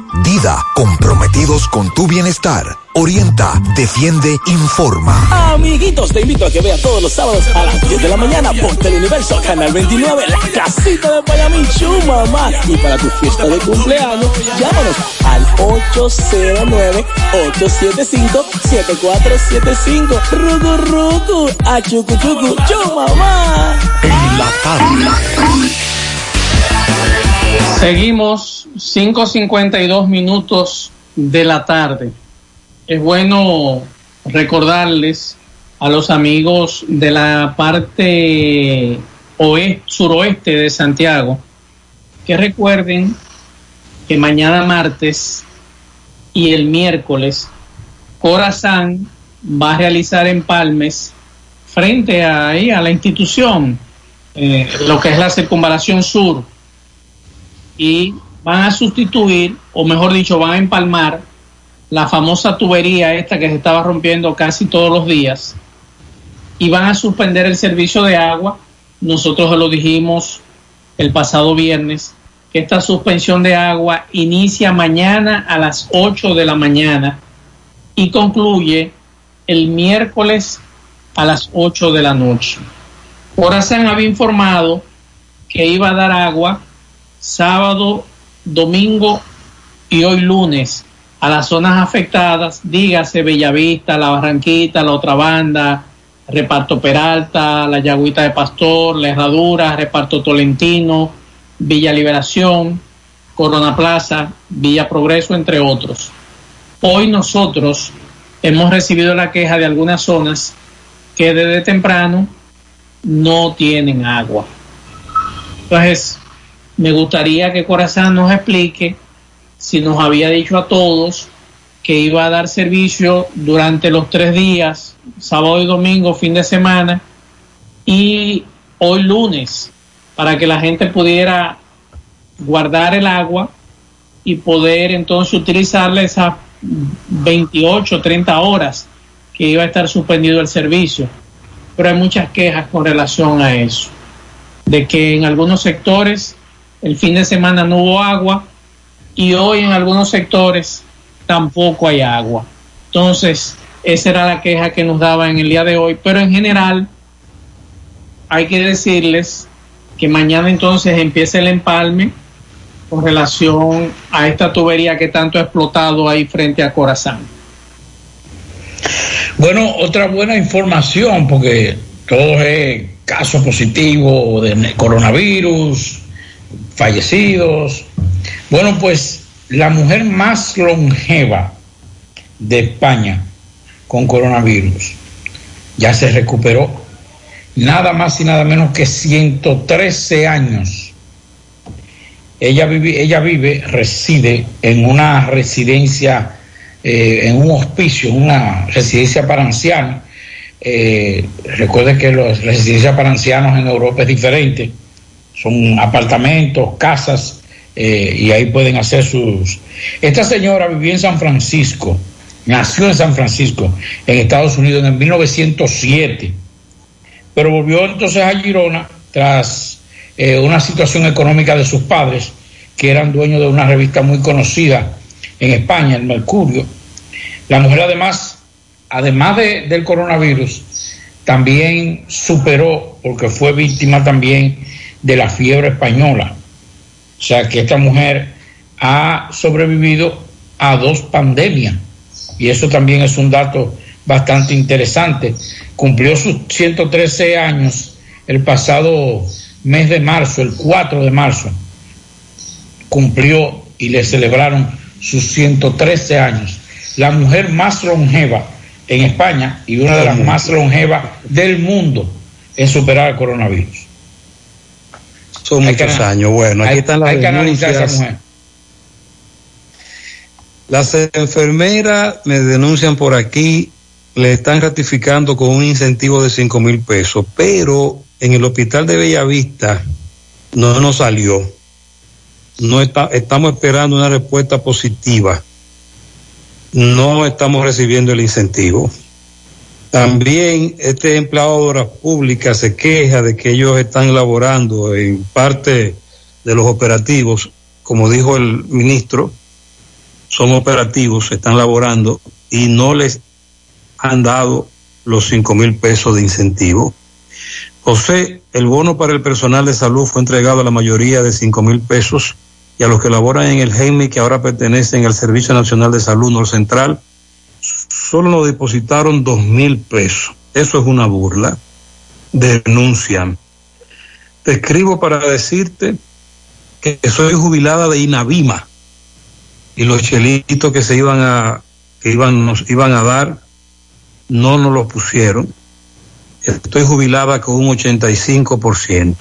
Dida, comprometidos con tu bienestar. Orienta, defiende, informa. Amiguitos, te invito a que veas todos los sábados a las 10 de la mañana por Teleuniverso, Canal 29, la casita de Payamichu, mamá. Y para tu fiesta de cumpleaños, llámanos al 809-875-7475. Rugu Rugu, a Chucu Chucu, Chu, mamá. En la tarde. Seguimos 5.52 minutos de la tarde. Es bueno recordarles a los amigos de la parte oeste, suroeste de Santiago que recuerden que mañana martes y el miércoles Corazán va a realizar empalmes frente a, la institución, eh, lo que es la circunvalación sur y van a sustituir, o mejor dicho, van a empalmar la famosa tubería esta que se estaba rompiendo casi todos los días y van a suspender el servicio de agua. Nosotros se lo dijimos el pasado viernes que esta suspensión de agua inicia mañana a las 8 de la mañana y concluye el miércoles a las 8 de la noche. Corazán había informado que iba a dar agua sábado, domingo y hoy lunes a las zonas afectadas, dígase Bellavista, La Barranquita, La Otra Banda, Reparto Peralta, La Yagüita de Pastor, La Herradura, Reparto Tolentino, Villa Liberación, Corona Plaza, Villa Progreso, entre otros. Hoy nosotros hemos recibido la queja de algunas zonas que desde temprano no tienen agua. Entonces, me gustaría que Corazán nos explique si nos había dicho a todos que iba a dar servicio durante los tres días, sábado y domingo, fin de semana, y hoy lunes, para que la gente pudiera guardar el agua y poder entonces utilizarla esas 28, 30 horas que iba a estar suspendido el servicio. Pero hay muchas quejas con relación a eso, de que en algunos sectores el fin de semana no hubo agua y hoy en algunos sectores tampoco hay agua. Entonces, esa era la queja que nos daba en el día de hoy, pero en general hay que decirles que mañana entonces empieza el empalme con relación a esta tubería que tanto ha explotado ahí frente a Corazán. Bueno, otra buena información, porque todo es caso positivo de coronavirus, fallecidos. Bueno, pues la mujer más longeva de España con coronavirus ya se recuperó. Nada más y nada menos que 113 años. Ella vive, ella vive, reside en una residencia, eh, en un hospicio, una residencia para ancianos. Eh, recuerde que las residencias para ancianos en Europa es diferente son apartamentos, casas, eh, y ahí pueden hacer sus... Esta señora vivió en San Francisco, nació en San Francisco, en Estados Unidos, en el 1907, pero volvió entonces a Girona tras eh, una situación económica de sus padres, que eran dueños de una revista muy conocida en España, el Mercurio. La mujer además, además de, del coronavirus, también superó, porque fue víctima también de la fiebre española. O sea que esta mujer ha sobrevivido a dos pandemias y eso también es un dato bastante interesante. Cumplió sus 113 años el pasado mes de marzo, el 4 de marzo. Cumplió y le celebraron sus 113 años. La mujer más longeva en España y una de las más longevas del mundo en superar el coronavirus. Son Hay que muchos años. Bueno, aquí hay- están las hay que analizar a esa denuncias. mujer. Las enfermeras me denuncian por aquí, le están ratificando con un incentivo de cinco mil pesos, pero en el hospital de Bellavista no nos salió. No está, estamos esperando una respuesta positiva. No estamos recibiendo el incentivo. También este empleado de obras públicas se queja de que ellos están elaborando en parte de los operativos, como dijo el ministro, son operativos, están laborando y no les han dado los cinco mil pesos de incentivo. José, el bono para el personal de salud fue entregado a la mayoría de cinco mil pesos y a los que laboran en el GEMI, que ahora pertenecen al Servicio Nacional de Salud Nor Central, solo nos depositaron dos mil pesos. Eso es una burla. Denuncian. Te escribo para decirte que soy jubilada de Inavima y los chelitos que se iban a que iban nos iban a dar no nos los pusieron. Estoy jubilada con un 85%.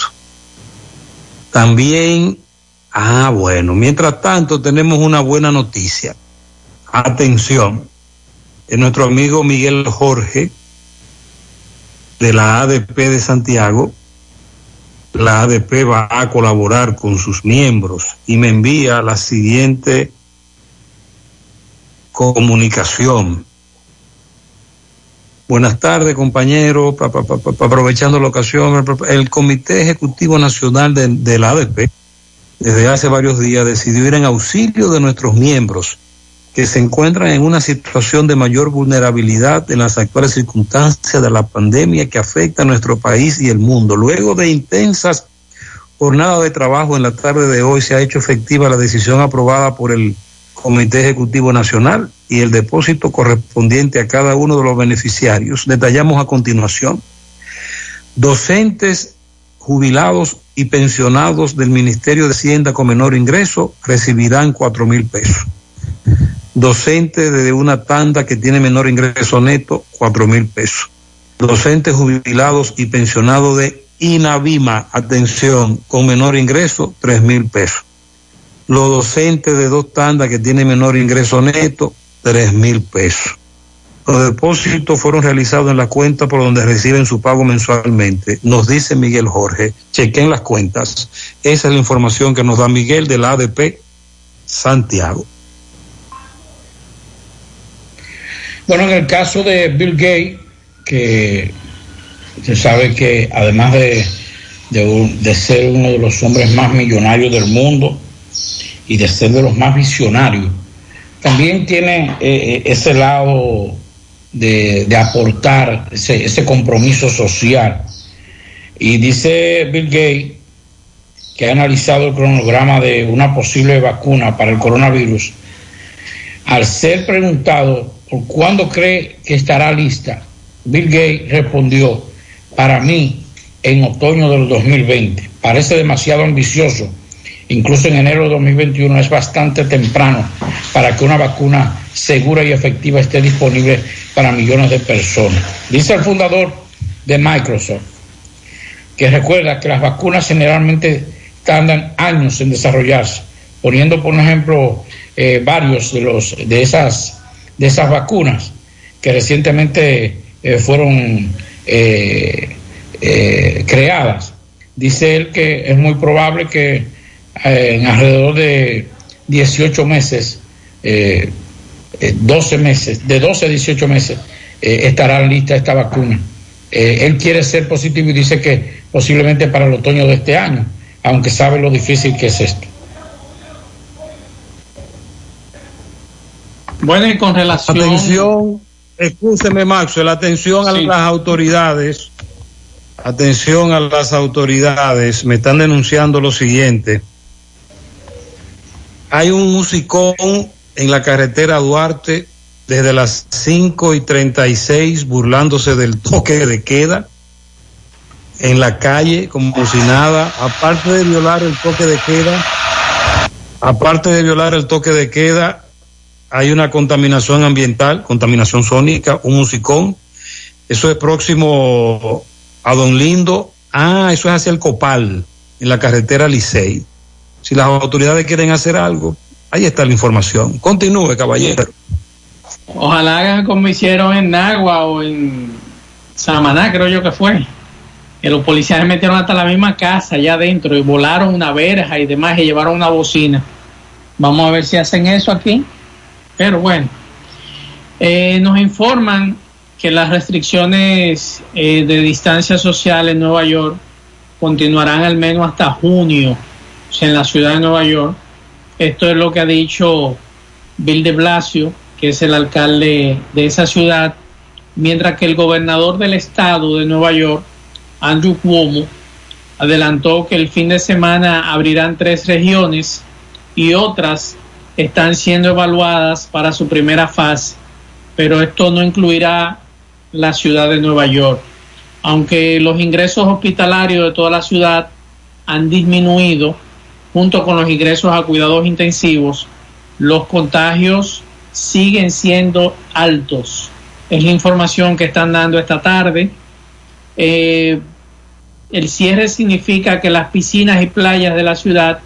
También, ah, bueno, mientras tanto tenemos una buena noticia. Atención, es nuestro amigo Miguel Jorge de la ADP de Santiago. La ADP va a colaborar con sus miembros y me envía la siguiente comunicación. Buenas tardes, compañero. Pa- pa- pa- pa- aprovechando la ocasión, el Comité Ejecutivo Nacional de, de la ADP, desde hace varios días, decidió ir en auxilio de nuestros miembros que se encuentran en una situación de mayor vulnerabilidad en las actuales circunstancias de la pandemia que afecta a nuestro país y el mundo. Luego de intensas jornadas de trabajo en la tarde de hoy, se ha hecho efectiva la decisión aprobada por el Comité Ejecutivo Nacional y el depósito correspondiente a cada uno de los beneficiarios. Detallamos a continuación. Docentes jubilados y pensionados del Ministerio de Hacienda con menor ingreso recibirán cuatro mil pesos. Docentes de una tanda que tiene menor ingreso neto, cuatro mil pesos. Docentes jubilados y pensionados de INAVIMA, atención, con menor ingreso, tres mil pesos los docentes de dos tandas que tienen menor ingreso neto, tres mil pesos. Los depósitos fueron realizados en la cuenta por donde reciben su pago mensualmente. Nos dice Miguel Jorge, chequen las cuentas. Esa es la información que nos da Miguel de la ADP Santiago. Bueno, en el caso de Bill Gates, que se sabe que además de, de, ser uno de los hombres más millonarios del mundo y de ser de los más visionarios, también tiene eh, eh, ese lado de, de aportar ese, ese compromiso social. Y dice Bill Gates que ha analizado el cronograma de una posible vacuna para el coronavirus al ser preguntado cuándo cree que estará lista, Bill Gates respondió, para mí, en otoño del 2020. Parece demasiado ambicioso. Incluso en enero de 2021 es bastante temprano para que una vacuna segura y efectiva esté disponible para millones de personas. Dice el fundador de Microsoft, que recuerda que las vacunas generalmente tardan años en desarrollarse, poniendo por ejemplo eh, varios de los de esas de esas vacunas que recientemente eh, fueron eh, eh, creadas. Dice él que es muy probable que en alrededor de 18 meses, eh, eh, 12 meses, de 12 a 18 meses, estará lista esta vacuna. Él quiere ser positivo y dice que posiblemente para el otoño de este año, aunque sabe lo difícil que es esto. Bueno, y con relación. Atención, escúcheme Maxwell, atención a las autoridades. Atención a las autoridades, me están denunciando lo siguiente. Hay un musicón en la carretera Duarte desde las 5 y 36 burlándose del toque de queda en la calle como si nada, aparte de violar el toque de queda, aparte de violar el toque de queda, hay una contaminación ambiental, contaminación sónica, un musicón. Eso es próximo a Don Lindo. Ah, eso es hacia el Copal. en la carretera Licey. Si las autoridades quieren hacer algo, ahí está la información. Continúe, caballero. Ojalá hagan como hicieron en Nagua o en Samaná, creo yo que fue. Que los policías metieron hasta la misma casa allá adentro y volaron una verja y demás y llevaron una bocina. Vamos a ver si hacen eso aquí. Pero bueno, Eh, nos informan que las restricciones eh, de distancia social en Nueva York continuarán al menos hasta junio en la ciudad de Nueva York. Esto es lo que ha dicho Bill de Blasio, que es el alcalde de esa ciudad, mientras que el gobernador del estado de Nueva York, Andrew Cuomo, adelantó que el fin de semana abrirán tres regiones y otras están siendo evaluadas para su primera fase, pero esto no incluirá la ciudad de Nueva York. Aunque los ingresos hospitalarios de toda la ciudad han disminuido junto con los ingresos a cuidados intensivos, los contagios siguen siendo altos. Es la información que están dando esta tarde. Eh, el cierre significa que las piscinas y playas de la ciudad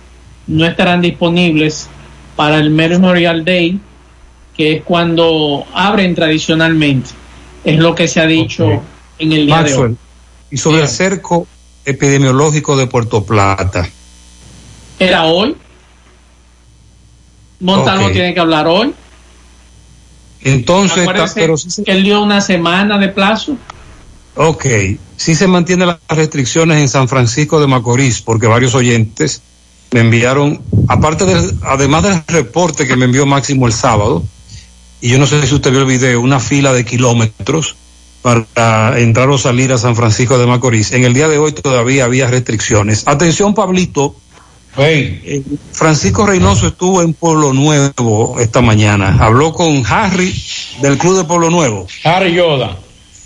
no estarán disponibles para el Memorial Day, que es cuando abren tradicionalmente. Es lo que se ha dicho en el día de hoy. y sobre el cerco epidemiológico de Puerto Plata. ¿Era hoy? Montalvo tiene que hablar hoy. Entonces, pero se- que él dio una semana de plazo. ok, sí se mantienen las restricciones en San Francisco de Macorís, porque varios oyentes me enviaron, aparte del, además del reporte que me envió Máximo el sábado, y yo no sé si usted vio el video, una fila de kilómetros para entrar o salir a San Francisco de Macorís. En el día de hoy todavía había restricciones. Atención, Pablito. Eh, Francisco Reynoso estuvo en Pueblo Nuevo esta mañana. Habló con Harry del Club de Pueblo Nuevo. Harry Yoda.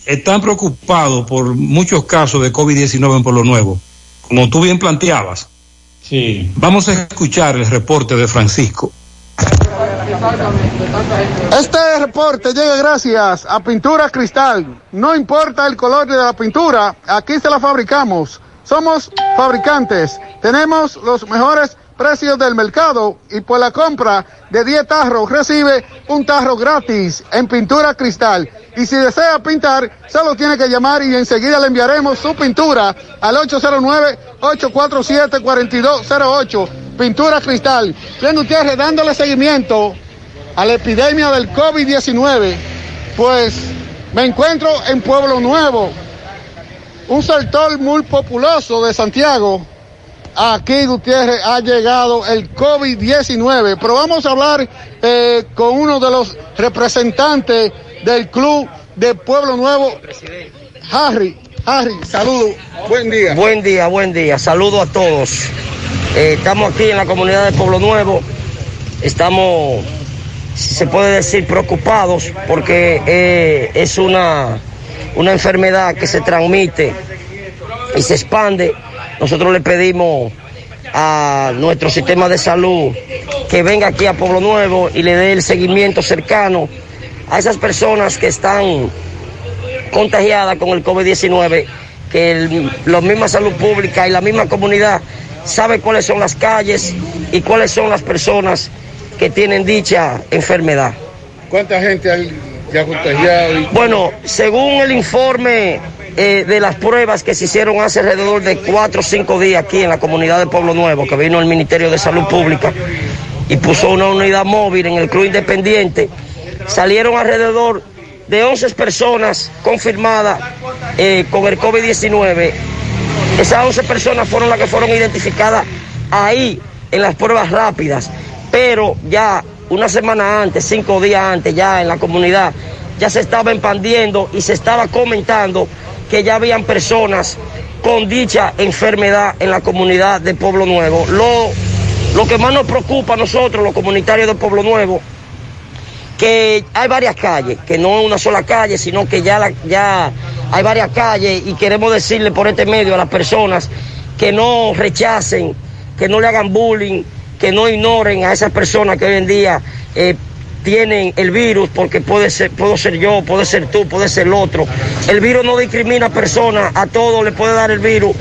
Están preocupados por muchos casos de COVID-19 en Pueblo Nuevo, como tú bien planteabas. Sí. Vamos a escuchar el reporte de Francisco. Este reporte llega gracias a Pintura Cristal. No importa el color de la pintura, aquí se la fabricamos. Somos fabricantes. Tenemos los mejores precios del mercado y por la compra de 10 tarros recibe un tarro gratis en Pintura Cristal. Y si desea pintar, solo tiene que llamar y enseguida le enviaremos su pintura al 809-847-4208. Pintura Cristal. Bien, Gutiérrez, dándole seguimiento a la epidemia del COVID-19, pues me encuentro en Pueblo Nuevo, un sector muy populoso de Santiago. Aquí, Gutiérrez, ha llegado el COVID-19, pero vamos a hablar eh, con uno de los representantes del club de Pueblo Nuevo, Harry. Harry, saludos, buen día. Buen día, buen día. Saludo a todos. Eh, estamos aquí en la comunidad de Pueblo Nuevo. Estamos, se puede decir, preocupados porque eh, es una, una enfermedad que se transmite y se expande. Nosotros le pedimos a nuestro sistema de salud que venga aquí a Pueblo Nuevo y le dé el seguimiento cercano a esas personas que están contagiada con el COVID-19, que la misma salud pública y la misma comunidad sabe cuáles son las calles y cuáles son las personas que tienen dicha enfermedad. ¿Cuánta gente hay Bueno, según el informe eh, de las pruebas que se hicieron hace alrededor de cuatro o cinco días aquí en la comunidad de Pueblo Nuevo, que vino el Ministerio de Salud Pública y puso una unidad móvil en el Club Independiente, salieron alrededor de 11 personas confirmadas eh, con el COVID-19. Esas 11 personas fueron las que fueron identificadas ahí en las pruebas rápidas, pero ya una semana antes, cinco días antes, ya en la comunidad, ya se estaba expandiendo y se estaba comentando que ya habían personas con dicha enfermedad en la comunidad de Pueblo Nuevo. Lo, lo que más nos preocupa a nosotros, los comunitarios de Pueblo Nuevo, que hay varias calles, que no es una sola calle, sino que ya, la- ya hay varias calles y queremos decirle por este medio a las personas que no rechacen, que no le hagan bullying, que no ignoren a esas personas que hoy en día eh, tienen el virus, porque puede ser, puedo ser yo, puede ser tú, puede ser el otro. El virus no discrimina a personas, a todos le puede dar el virus.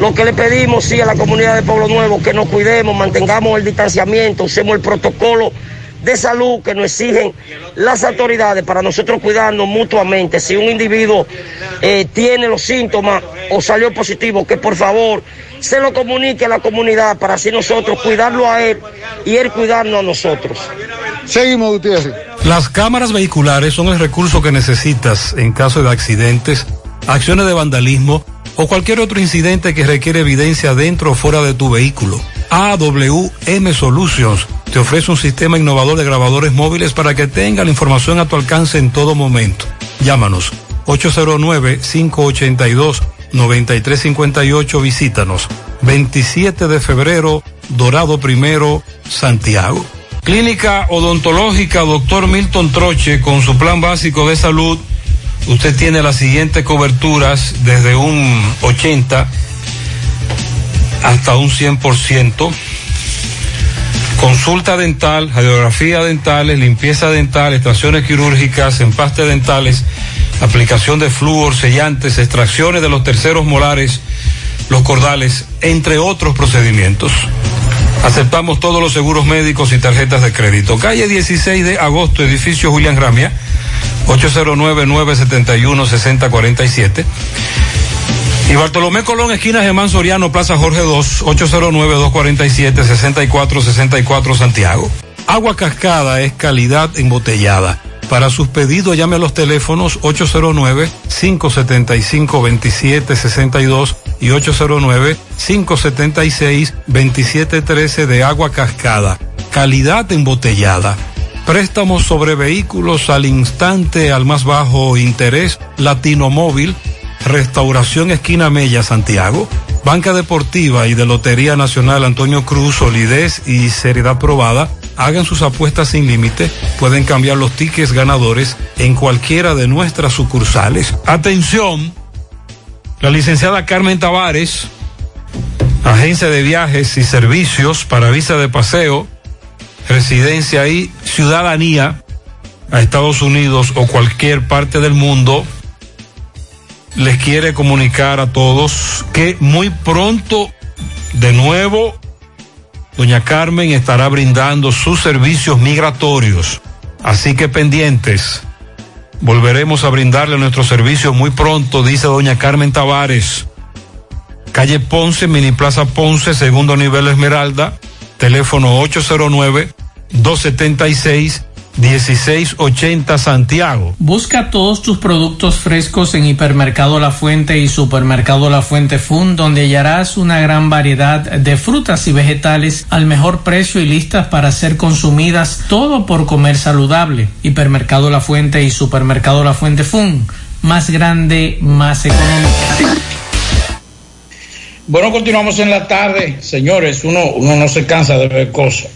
Lo que le pedimos, sí, a la comunidad de Pueblo Nuevo, que nos cuidemos, mantengamos el distanciamiento, usemos el protocolo de salud que nos exigen las autoridades para nosotros cuidarnos mutuamente. Si un individuo eh, tiene los síntomas o salió positivo, que por favor se lo comunique a la comunidad para así nosotros cuidarlo a él y él cuidarnos a nosotros. Seguimos, Gutiérrez. Las cámaras vehiculares son el recurso que necesitas en caso de accidentes, acciones de vandalismo o cualquier otro incidente que requiere evidencia dentro o fuera de tu vehículo. AWM Solutions te ofrece un sistema innovador de grabadores móviles para que tenga la información a tu alcance en todo momento. Llámanos 809-582-9358, visítanos. 27 de febrero, Dorado Primero, Santiago. Clínica Odontológica Doctor Milton Troche con su plan básico de salud. Usted tiene las siguientes coberturas desde un 80 hasta un 100%. Consulta dental, radiografía dentales, limpieza dental, extracciones quirúrgicas, empastes dentales, aplicación de flúor, sellantes, extracciones de los terceros molares, los cordales, entre otros procedimientos. Aceptamos todos los seguros médicos y tarjetas de crédito. Calle 16 de agosto, edificio Julián Ramia, 809-971-6047. Y Bartolomé Colón, esquina Germán Soriano, Plaza Jorge 2, 809-247-6464 Santiago. Agua cascada es calidad embotellada. Para sus pedidos llame a los teléfonos 809-575-2762 y 809-576-2713 de agua cascada. Calidad embotellada. Préstamos sobre vehículos al instante al más bajo interés. Latino Móvil. Restauración Esquina Mella, Santiago. Banca Deportiva y de Lotería Nacional Antonio Cruz, solidez y seriedad probada. Hagan sus apuestas sin límite. Pueden cambiar los tickets ganadores en cualquiera de nuestras sucursales. Atención. La licenciada Carmen Tavares, agencia de viajes y servicios para visa de paseo, residencia y ciudadanía a Estados Unidos o cualquier parte del mundo, les quiere comunicar a todos que muy pronto, de nuevo, doña Carmen estará brindando sus servicios migratorios. Así que pendientes. Volveremos a brindarle nuestros servicios muy pronto, dice doña Carmen Tavares. Calle Ponce, Mini Plaza Ponce, segundo nivel Esmeralda, teléfono 809-276-1680 Santiago. Busca todos tus productos frescos en Hipermercado La Fuente y Supermercado La Fuente Fun, donde hallarás una gran variedad de frutas y vegetales al mejor precio y listas para ser consumidas, todo por comer saludable. Hipermercado La Fuente y Supermercado La Fuente Fun, más grande, más económico. Bueno, continuamos en la tarde. Señores, uno, uno no se cansa de ver cosas.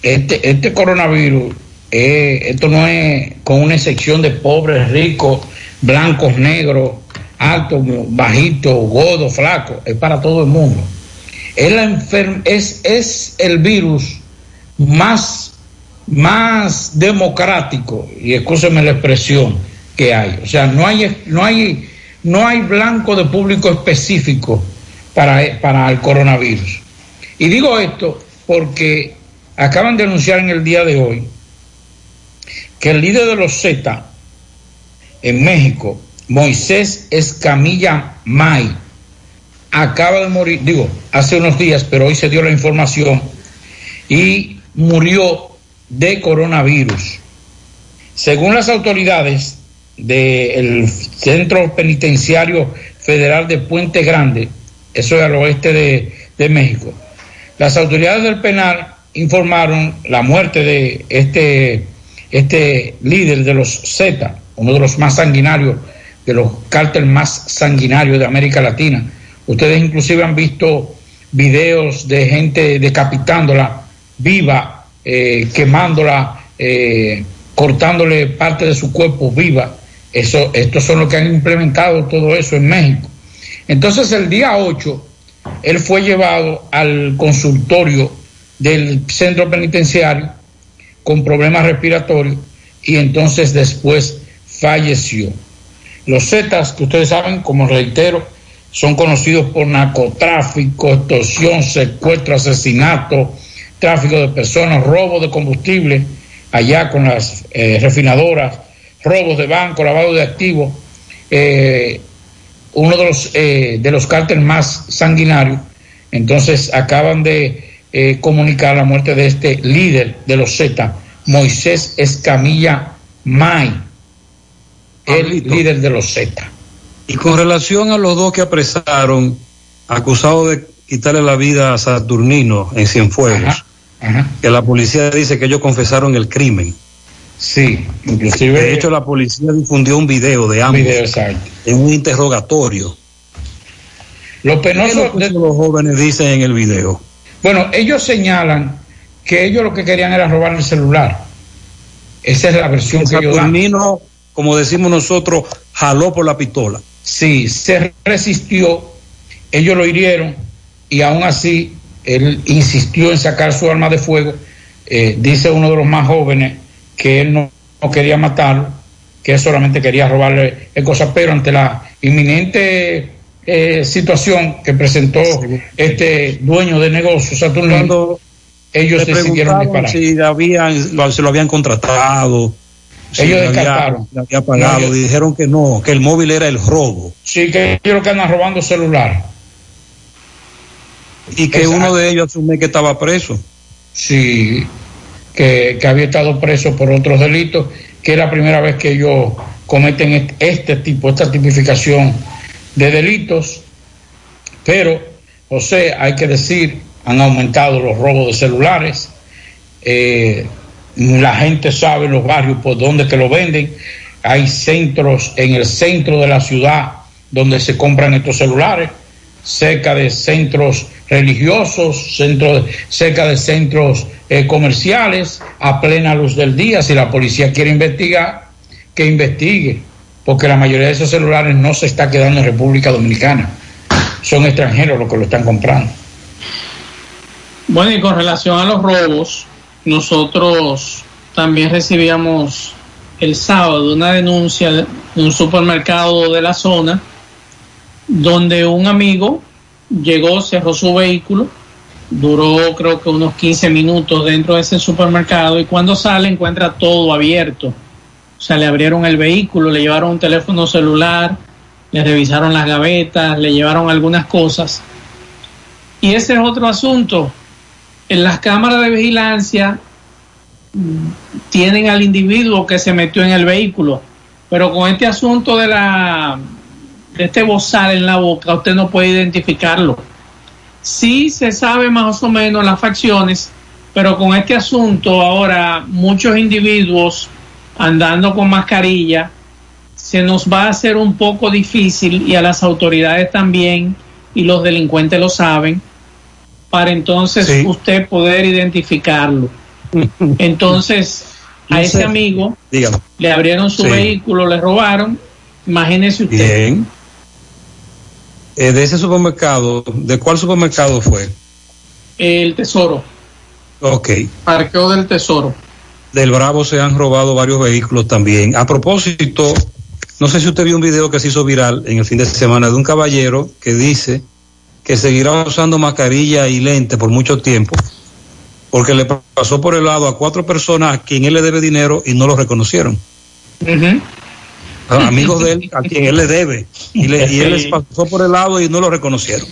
Este, este coronavirus, eh, esto no es con una excepción de pobres, ricos, blancos, negros, altos, bajitos, gordos, flacos. Es para todo el mundo. Es, la es, es el virus más, más democrático, y escúcheme la expresión que hay. O sea, no hay, no hay, no hay blanco de público específico para, para el coronavirus. Y digo esto porque acaban de anunciar en el día de hoy que el líder de los Z en México, Moisés Escamilla May, acaba de morir, digo, hace unos días, pero hoy se dio la información, y murió de coronavirus. Según las autoridades del Centro Penitenciario Federal de Puente Grande, eso es al oeste de, de México, las autoridades del penal informaron la muerte de este, este líder de los Z, uno de los más sanguinarios, de los cárteles más sanguinarios de América Latina. Ustedes inclusive han visto videos de gente decapitándola viva, eh, quemándola, eh, cortándole parte de su cuerpo viva. Eso, estos son los que han implementado todo eso en México. Entonces el día 8, él fue llevado al consultorio del centro penitenciario con problemas respiratorios y entonces después falleció. Los Zetas, que ustedes saben, como reitero, son conocidos por narcotráfico, extorsión, secuestro, asesinato, tráfico de personas, robo de combustible, allá con las eh, refinadoras, robos de banco, lavado de activos, eh, uno de los, eh, de los cárteles más sanguinarios. Entonces acaban de eh, comunicar la muerte de este líder de los Z, Moisés Escamilla May, el líder de los Z. Y con relación a los dos que apresaron, acusados de quitarle la vida a Saturnino en Cienfuegos, que la policía dice que ellos confesaron el crimen. Sí, inclusive. De hecho, la policía difundió un video de ambos video, en un interrogatorio. Lo penoso de los jóvenes dicen en el video. Bueno, ellos señalan que ellos lo que querían era robar el celular. Esa es la versión que ellos dan. Como decimos nosotros, jaló por la pistola. Sí, se resistió, ellos lo hirieron y aún así él insistió en sacar su arma de fuego. Eh, dice uno de los más jóvenes que él no, no quería matarlo, que él solamente quería robarle el cosa, pero ante la inminente eh, situación que presentó este dueño de negocio, Saturnino, ellos decidieron disparar. Si habían, lo- se lo habían contratado. si Ellos había- descartaron. le había pagado. No, ellos- Dijeron que no, que el móvil era el robo. Sí, que ellos lo que andan robando celular. Y que Exacto. uno de ellos asume que estaba preso. Sí, que, que había estado preso por otros delitos, que es la primera vez que ellos cometen est- este tipo, esta tipificación de delitos. Pero, José, hay que decir, han aumentado los robos de celulares. Eh, la gente sabe los barrios por dónde que lo venden. Hay centros en el centro de la ciudad donde se compran estos celulares, cerca de centros religiosos, centros, cerca de centros eh, comerciales, a plena luz del día. Si la policía quiere investigar, que investigue, porque la mayoría de esos celulares no se está quedando en República Dominicana. Son extranjeros los que lo están comprando. Bueno, y con relación a los robos, nosotros también recibíamos el sábado una denuncia de un supermercado de la zona donde un amigo llegó, cerró su vehículo, duró creo que unos 15 minutos dentro de ese supermercado y cuando sale encuentra todo abierto. O sea, le abrieron el vehículo, le llevaron un teléfono celular, le revisaron las gavetas, le llevaron algunas cosas. Y ese es otro asunto. En las cámaras de vigilancia mm, tienen al individuo que se metió en el vehículo, pero con este asunto de la de este bozal en la boca, usted no puede identificarlo. Sí se sabe más o menos las facciones, pero con este asunto ahora muchos individuos andando con mascarilla se nos va a hacer un poco difícil y a las autoridades también y los delincuentes lo saben para entonces Sí. usted poder identificarlo. <laughs> Entonces, a ese amigo Dígame. le abrieron su Sí. vehículo, le robaron. Imagínese usted. Bien. Eh, de ese supermercado, ¿de cuál supermercado fue? El tesoro, Ok. parqueo del tesoro. Del Bravo se han robado varios vehículos también. A propósito, no sé si usted vio un video que se hizo viral en el fin de semana de un caballero que dice que seguirá usando mascarilla y lente por mucho tiempo porque le pasó por el lado a cuatro personas a quien él le debe dinero y no lo reconocieron. Amigos de él a quien él le debe y, le- y él <laughs> les pasó por el lado y no lo reconocieron.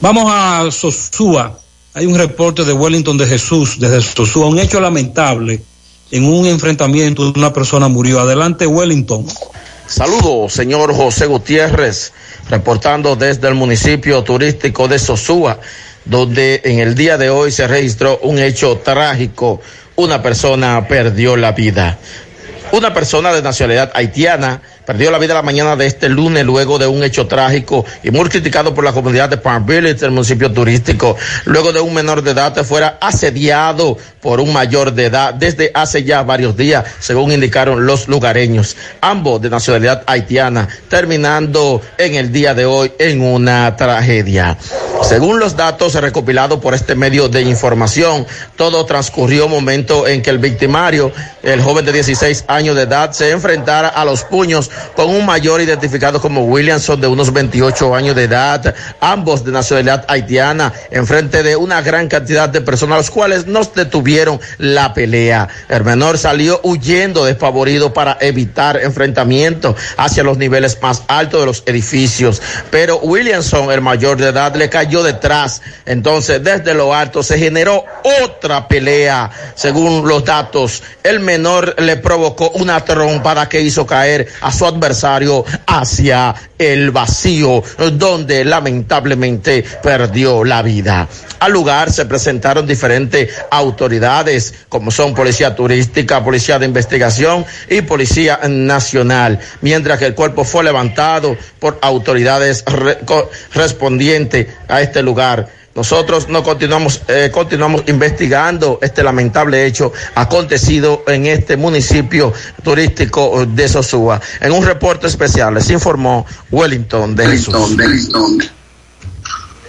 Vamos a Sosúa. Hay un reporte de Wellington de Jesús desde Sosúa, un hecho lamentable. En un enfrentamiento una persona murió. Adelante Wellington. Saludos, señor José Gutiérrez, reportando desde el municipio turístico de Sosúa, donde en el día de hoy se registró un hecho trágico. Una persona perdió la vida. Una persona de nacionalidad haitiana perdió la vida la mañana de este lunes luego de un hecho trágico y muy criticado por la comunidad de Palm Village, el municipio turístico, luego de un menor de edad fuera asediado por un mayor de edad desde hace ya varios días, según indicaron los lugareños, ambos de nacionalidad haitiana, terminando en el día de hoy en una tragedia. Según los datos recopilados por este medio de información, todo transcurrió momento en que el victimario, el joven de 16 años de edad, se enfrentara a los puños con un mayor identificado como Williamson de unos 28 años de edad, ambos de nacionalidad haitiana, enfrente de una gran cantidad de personas, los cuales nos detuvieron la pelea. El menor salió huyendo despavorido para evitar enfrentamientos hacia los niveles más altos de los edificios, pero Williamson, el mayor de edad, le cayó detrás. Entonces, desde lo alto se generó otra pelea. Según los datos, el menor le provocó una trompada que hizo caer a su adversario hacia el vacío, donde lamentablemente perdió la vida. Al lugar se presentaron diferentes autoridades, como son Policía Turística, Policía de Investigación y Policía Nacional, mientras que el cuerpo fue levantado por autoridades re- co- respondientes a este lugar. Nosotros no continuamos, eh, continuamos investigando este lamentable hecho acontecido en este municipio turístico de Sosúa. En un reporte especial les informó Wellington de Jesús.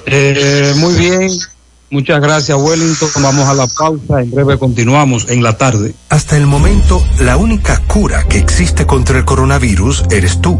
Eh, muy bien, muchas gracias Wellington. Vamos a la pausa, en breve continuamos en la tarde. Hasta el momento, la única cura que existe contra el coronavirus eres tú.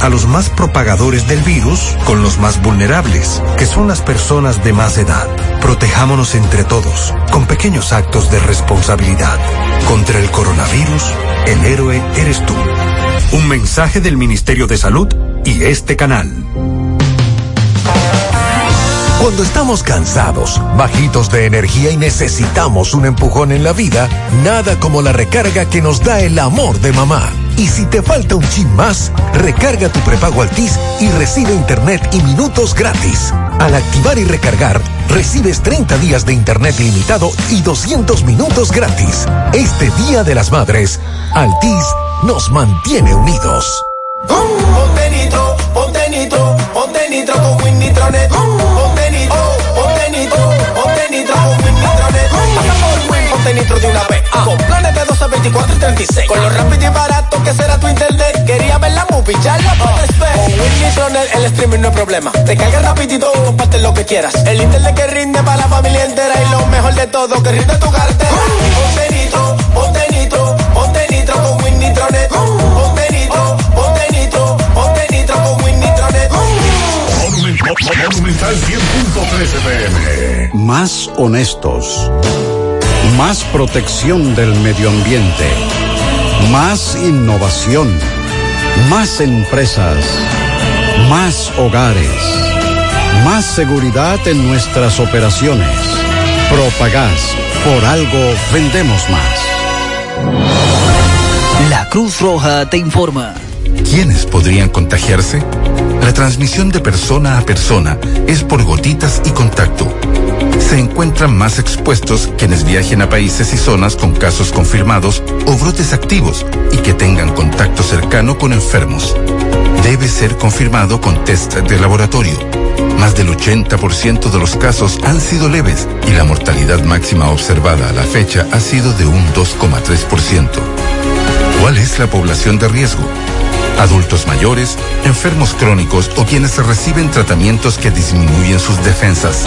a los más propagadores del virus con los más vulnerables, que son las personas de más edad. Protejámonos entre todos, con pequeños actos de responsabilidad. Contra el coronavirus, el héroe eres tú. Un mensaje del Ministerio de Salud y este canal. Cuando estamos cansados, bajitos de energía y necesitamos un empujón en la vida, nada como la recarga que nos da el amor de mamá. Y si te falta un chin más, recarga tu prepago Altis y recibe internet y minutos gratis. Al activar y recargar, recibes 30 días de internet ilimitado y 200 minutos gratis. Este Día de las Madres, Altis nos mantiene unidos. Con planes de 12, 24 y 36. Con lo rápido y barato que será tu internet. Quería ver la movie, ya la puedes ver. Con Win Nitronet el streaming no es problema. Te carga rapidito y comparte lo que quieras. El internet que rinde para la familia entera. Y lo mejor de todo, que rinde tu cartera. Ponte nitro, ponte nitro, ponte nitro con Win Nitronet. Ponte nitro, ponte nitro, ponte nitro con Win Nitronet. Monumental 100.13 pm. Más honestos. Más protección del medio ambiente. Más innovación. Más empresas. Más hogares. Más seguridad en nuestras operaciones. Propagás. Por algo vendemos más. La Cruz Roja te informa. ¿Quiénes podrían contagiarse? La transmisión de persona a persona es por gotitas y contacto. Se encuentran más expuestos quienes viajen a países y zonas con casos confirmados o brotes activos y que tengan contacto cercano con enfermos. Debe ser confirmado con test de laboratorio. Más del 80% de los casos han sido leves y la mortalidad máxima observada a la fecha ha sido de un 2,3%. ¿Cuál es la población de riesgo? Adultos mayores, enfermos crónicos o quienes reciben tratamientos que disminuyen sus defensas.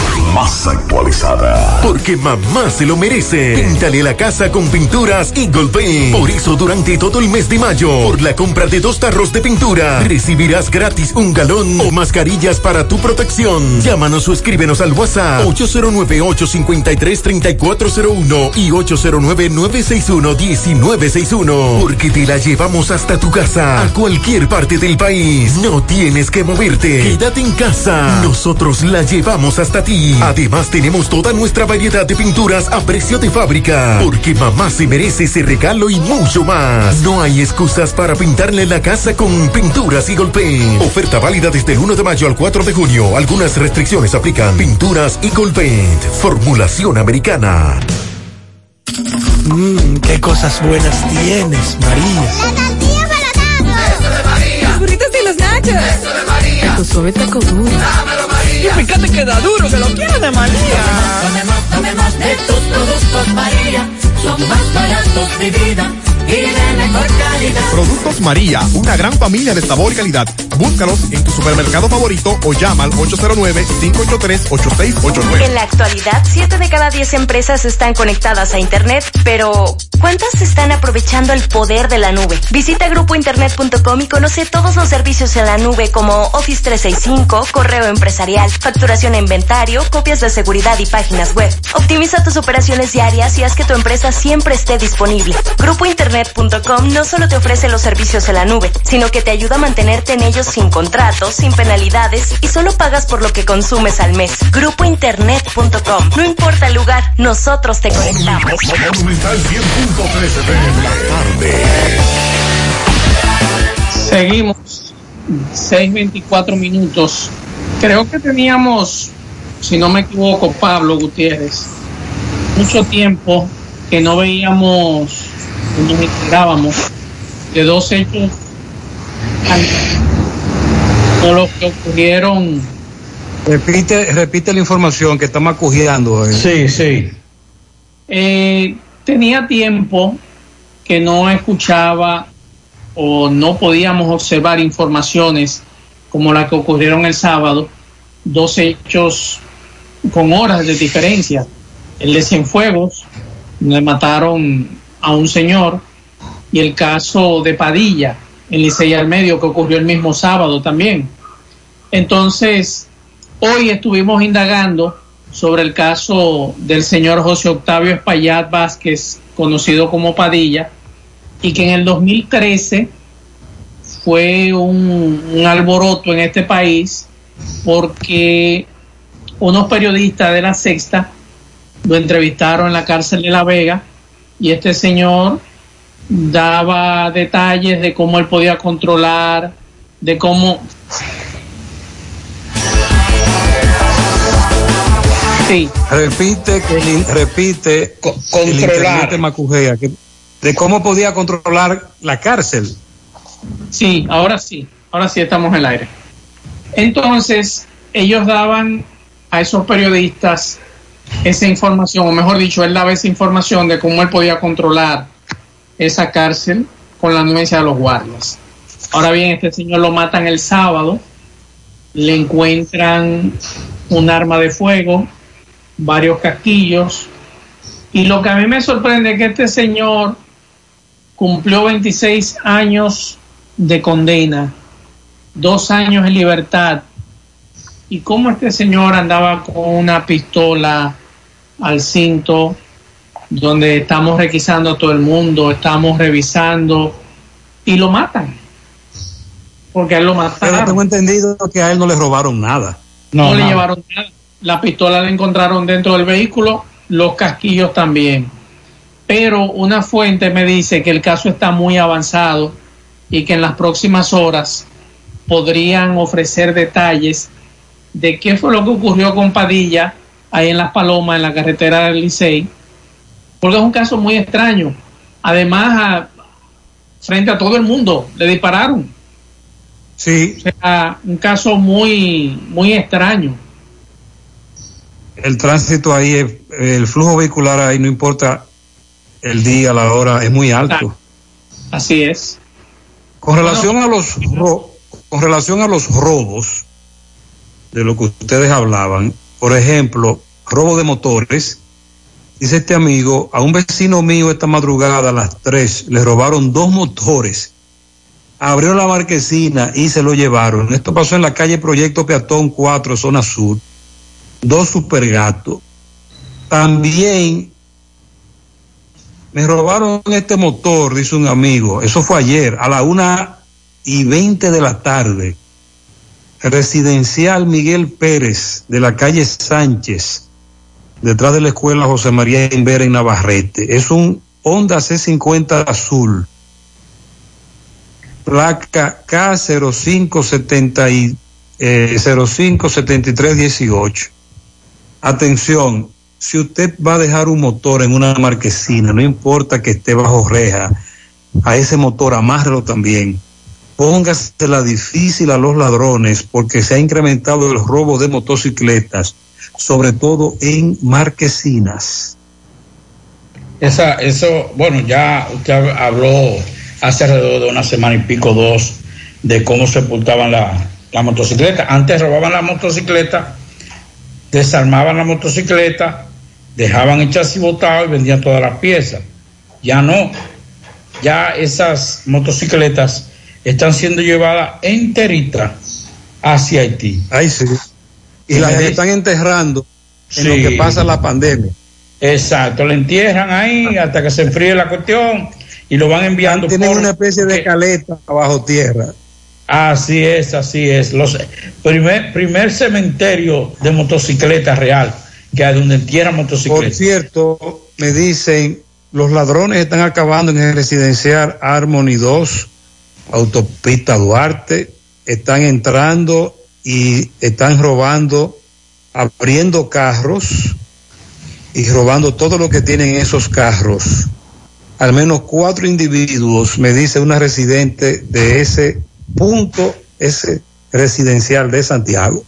Más actualizada. Porque mamá se lo merece. Píntale la casa con pinturas Eagle Paint. Por eso durante todo el mes de mayo, por la compra de dos tarros de pintura, recibirás gratis un galón o mascarillas para tu protección. Llámanos o escríbenos al WhatsApp 809-853-3401 y 809-961-1961. Porque te la llevamos hasta tu casa, a cualquier parte del país. No tienes que moverte. Quédate en casa. Nosotros la llevamos hasta ti. Además tenemos toda nuestra variedad de pinturas a precio de fábrica. Porque mamá se merece ese regalo y mucho más. No hay excusas para pintarle la casa con pinturas y golpe. Oferta válida desde el 1 de mayo al 4 de junio. Algunas restricciones aplican. Pinturas y Paint. Formulación americana. Mmm, qué cosas buenas tienes, María. La tortilla para Eso de María. Los burritos y los nachos. Eso de María. Tu suave taco duro. Dámelo, María. Y fíjate que da duro, que lo quiero de María. Tomemos, tomemos de tus productos, María. Son más baratos de vida y de mejor calidad. Productos María, una gran familia de sabor y calidad. Búscalos en tu supermercado favorito o llama al 809-583-8689. En la actualidad, 7 de cada 10 empresas están conectadas a Internet, pero ¿cuántas están aprovechando el poder de la nube? Visita grupointernet.com y conoce todos los servicios en la nube como Office 365, correo empresarial, facturación e inventario, copias de seguridad y páginas web. Optimiza tus operaciones diarias y haz que tu empresa siempre esté disponible. Grupointernet.com no solo te ofrece los servicios en la nube, sino que te ayuda a mantenerte en ellos sin contratos, sin penalidades y solo pagas por lo que consumes al mes. Grupointernet.com. No importa el lugar, nosotros te conectamos. Monumental 100.13 FM. La tarde. Seguimos. 6.24 minutos. Creo que teníamos, si no me equivoco, Pablo Gutiérrez, mucho tiempo que no veíamos, no nos enterábamos de dos hechos como los que ocurrieron. Repite, repite la información que estamos acugiando. eh. Sí, sí. Eh, tenía tiempo que no escuchaba o no podíamos observar informaciones como la que ocurrieron el sábado, dos hechos con horas de diferencia. El de Cienfuegos, donde mataron a un señor, y el caso de Padilla, en Licey al Medio, que ocurrió el mismo sábado también. Entonces, hoy estuvimos indagando sobre el caso del señor José Octavio Espaillat Vázquez, conocido como Padilla, y que en el 2013 fue un, un alboroto en este país porque unos periodistas de la Sexta lo entrevistaron en la cárcel de La Vega y este señor daba detalles de cómo él podía controlar, de cómo... Sí. Repite, que el- repite el controlar. que- de cómo podía controlar la cárcel. Sí, ahora sí, ahora sí estamos en el aire. Entonces, ellos daban a esos periodistas esa información, o mejor dicho, él daba esa información de cómo él podía controlar esa cárcel con la anuencia de los guardias. Ahora bien, este señor lo matan el sábado, le encuentran un arma de fuego, varios casquillos, y lo que a mí me sorprende es que este señor cumplió 26 años de condena, dos años en libertad, y cómo este señor andaba con una pistola al cinto, donde estamos requisando a todo el mundo, estamos revisando, y lo matan. Porque a él lo Pero mataron. tengo entendido que a él no le robaron nada. No, le llevaron nada. La pistola la encontraron dentro del vehículo, los casquillos también. Pero una fuente me dice que el caso está muy avanzado y que en las próximas horas podrían ofrecer detalles de qué fue lo que ocurrió con Padilla ahí en Las Palomas, en la carretera del Licey, porque es un caso muy extraño. Además, a- frente a todo el mundo, le dispararon. Sí. O sea, un caso muy, muy extraño. El tránsito ahí, es- el flujo vehicular ahí, no importa el día, la hora, es muy alto. Así es. Con relación a los con relación a los robos de lo que ustedes hablaban, por ejemplo, robo de motores, dice este amigo, a un vecino mío esta madrugada a las 3 le robaron dos motores. Abrió la marquesina y se lo llevaron. Esto pasó en la calle Proyecto Peatón 4, zona sur. Dos supergatos. También me robaron este motor, dice un amigo. Eso fue ayer, a la una y veinte de la tarde. Residencial Miguel Pérez, de la calle Sánchez, detrás de la escuela José María Invera en Navarrete. Es un Honda C50 azul. Placa K0570 y, eh, 057318. Atención, si usted va a dejar un motor en una marquesina, no importa que esté bajo reja, a ese motor amárrelo también. Póngasela difícil a los ladrones porque se ha incrementado el robo de motocicletas, sobre todo en marquesinas. Esa, eso, bueno, ya usted hab- habló hace alrededor de una semana y pico, dos, de cómo sepultaban la, la motocicleta. Antes robaban la motocicleta, desarmaban la motocicleta, dejaban el chasis botado y vendían todas las piezas. Ya no. Ya esas motocicletas están siendo llevadas enteritas hacia Haití. Ahí sí. Y las están enterrando en lo que pasa la pandemia. Exacto, le entierran ahí hasta que se enfríe la cuestión y lo van enviando. Tienen por- una especie de caleta bajo tierra. Así es, así es. Los primer, primer cementerio de motocicletas real, que es donde entierran Por motocicletas. cierto, me dicen, los ladrones están acabando en el residencial Harmony 2, autopista Duarte, están entrando y están robando, abriendo carros y robando todo lo que tienen esos carros. Al menos cuatro individuos, me dice una residente de ese punto, ese residencial de Santiago.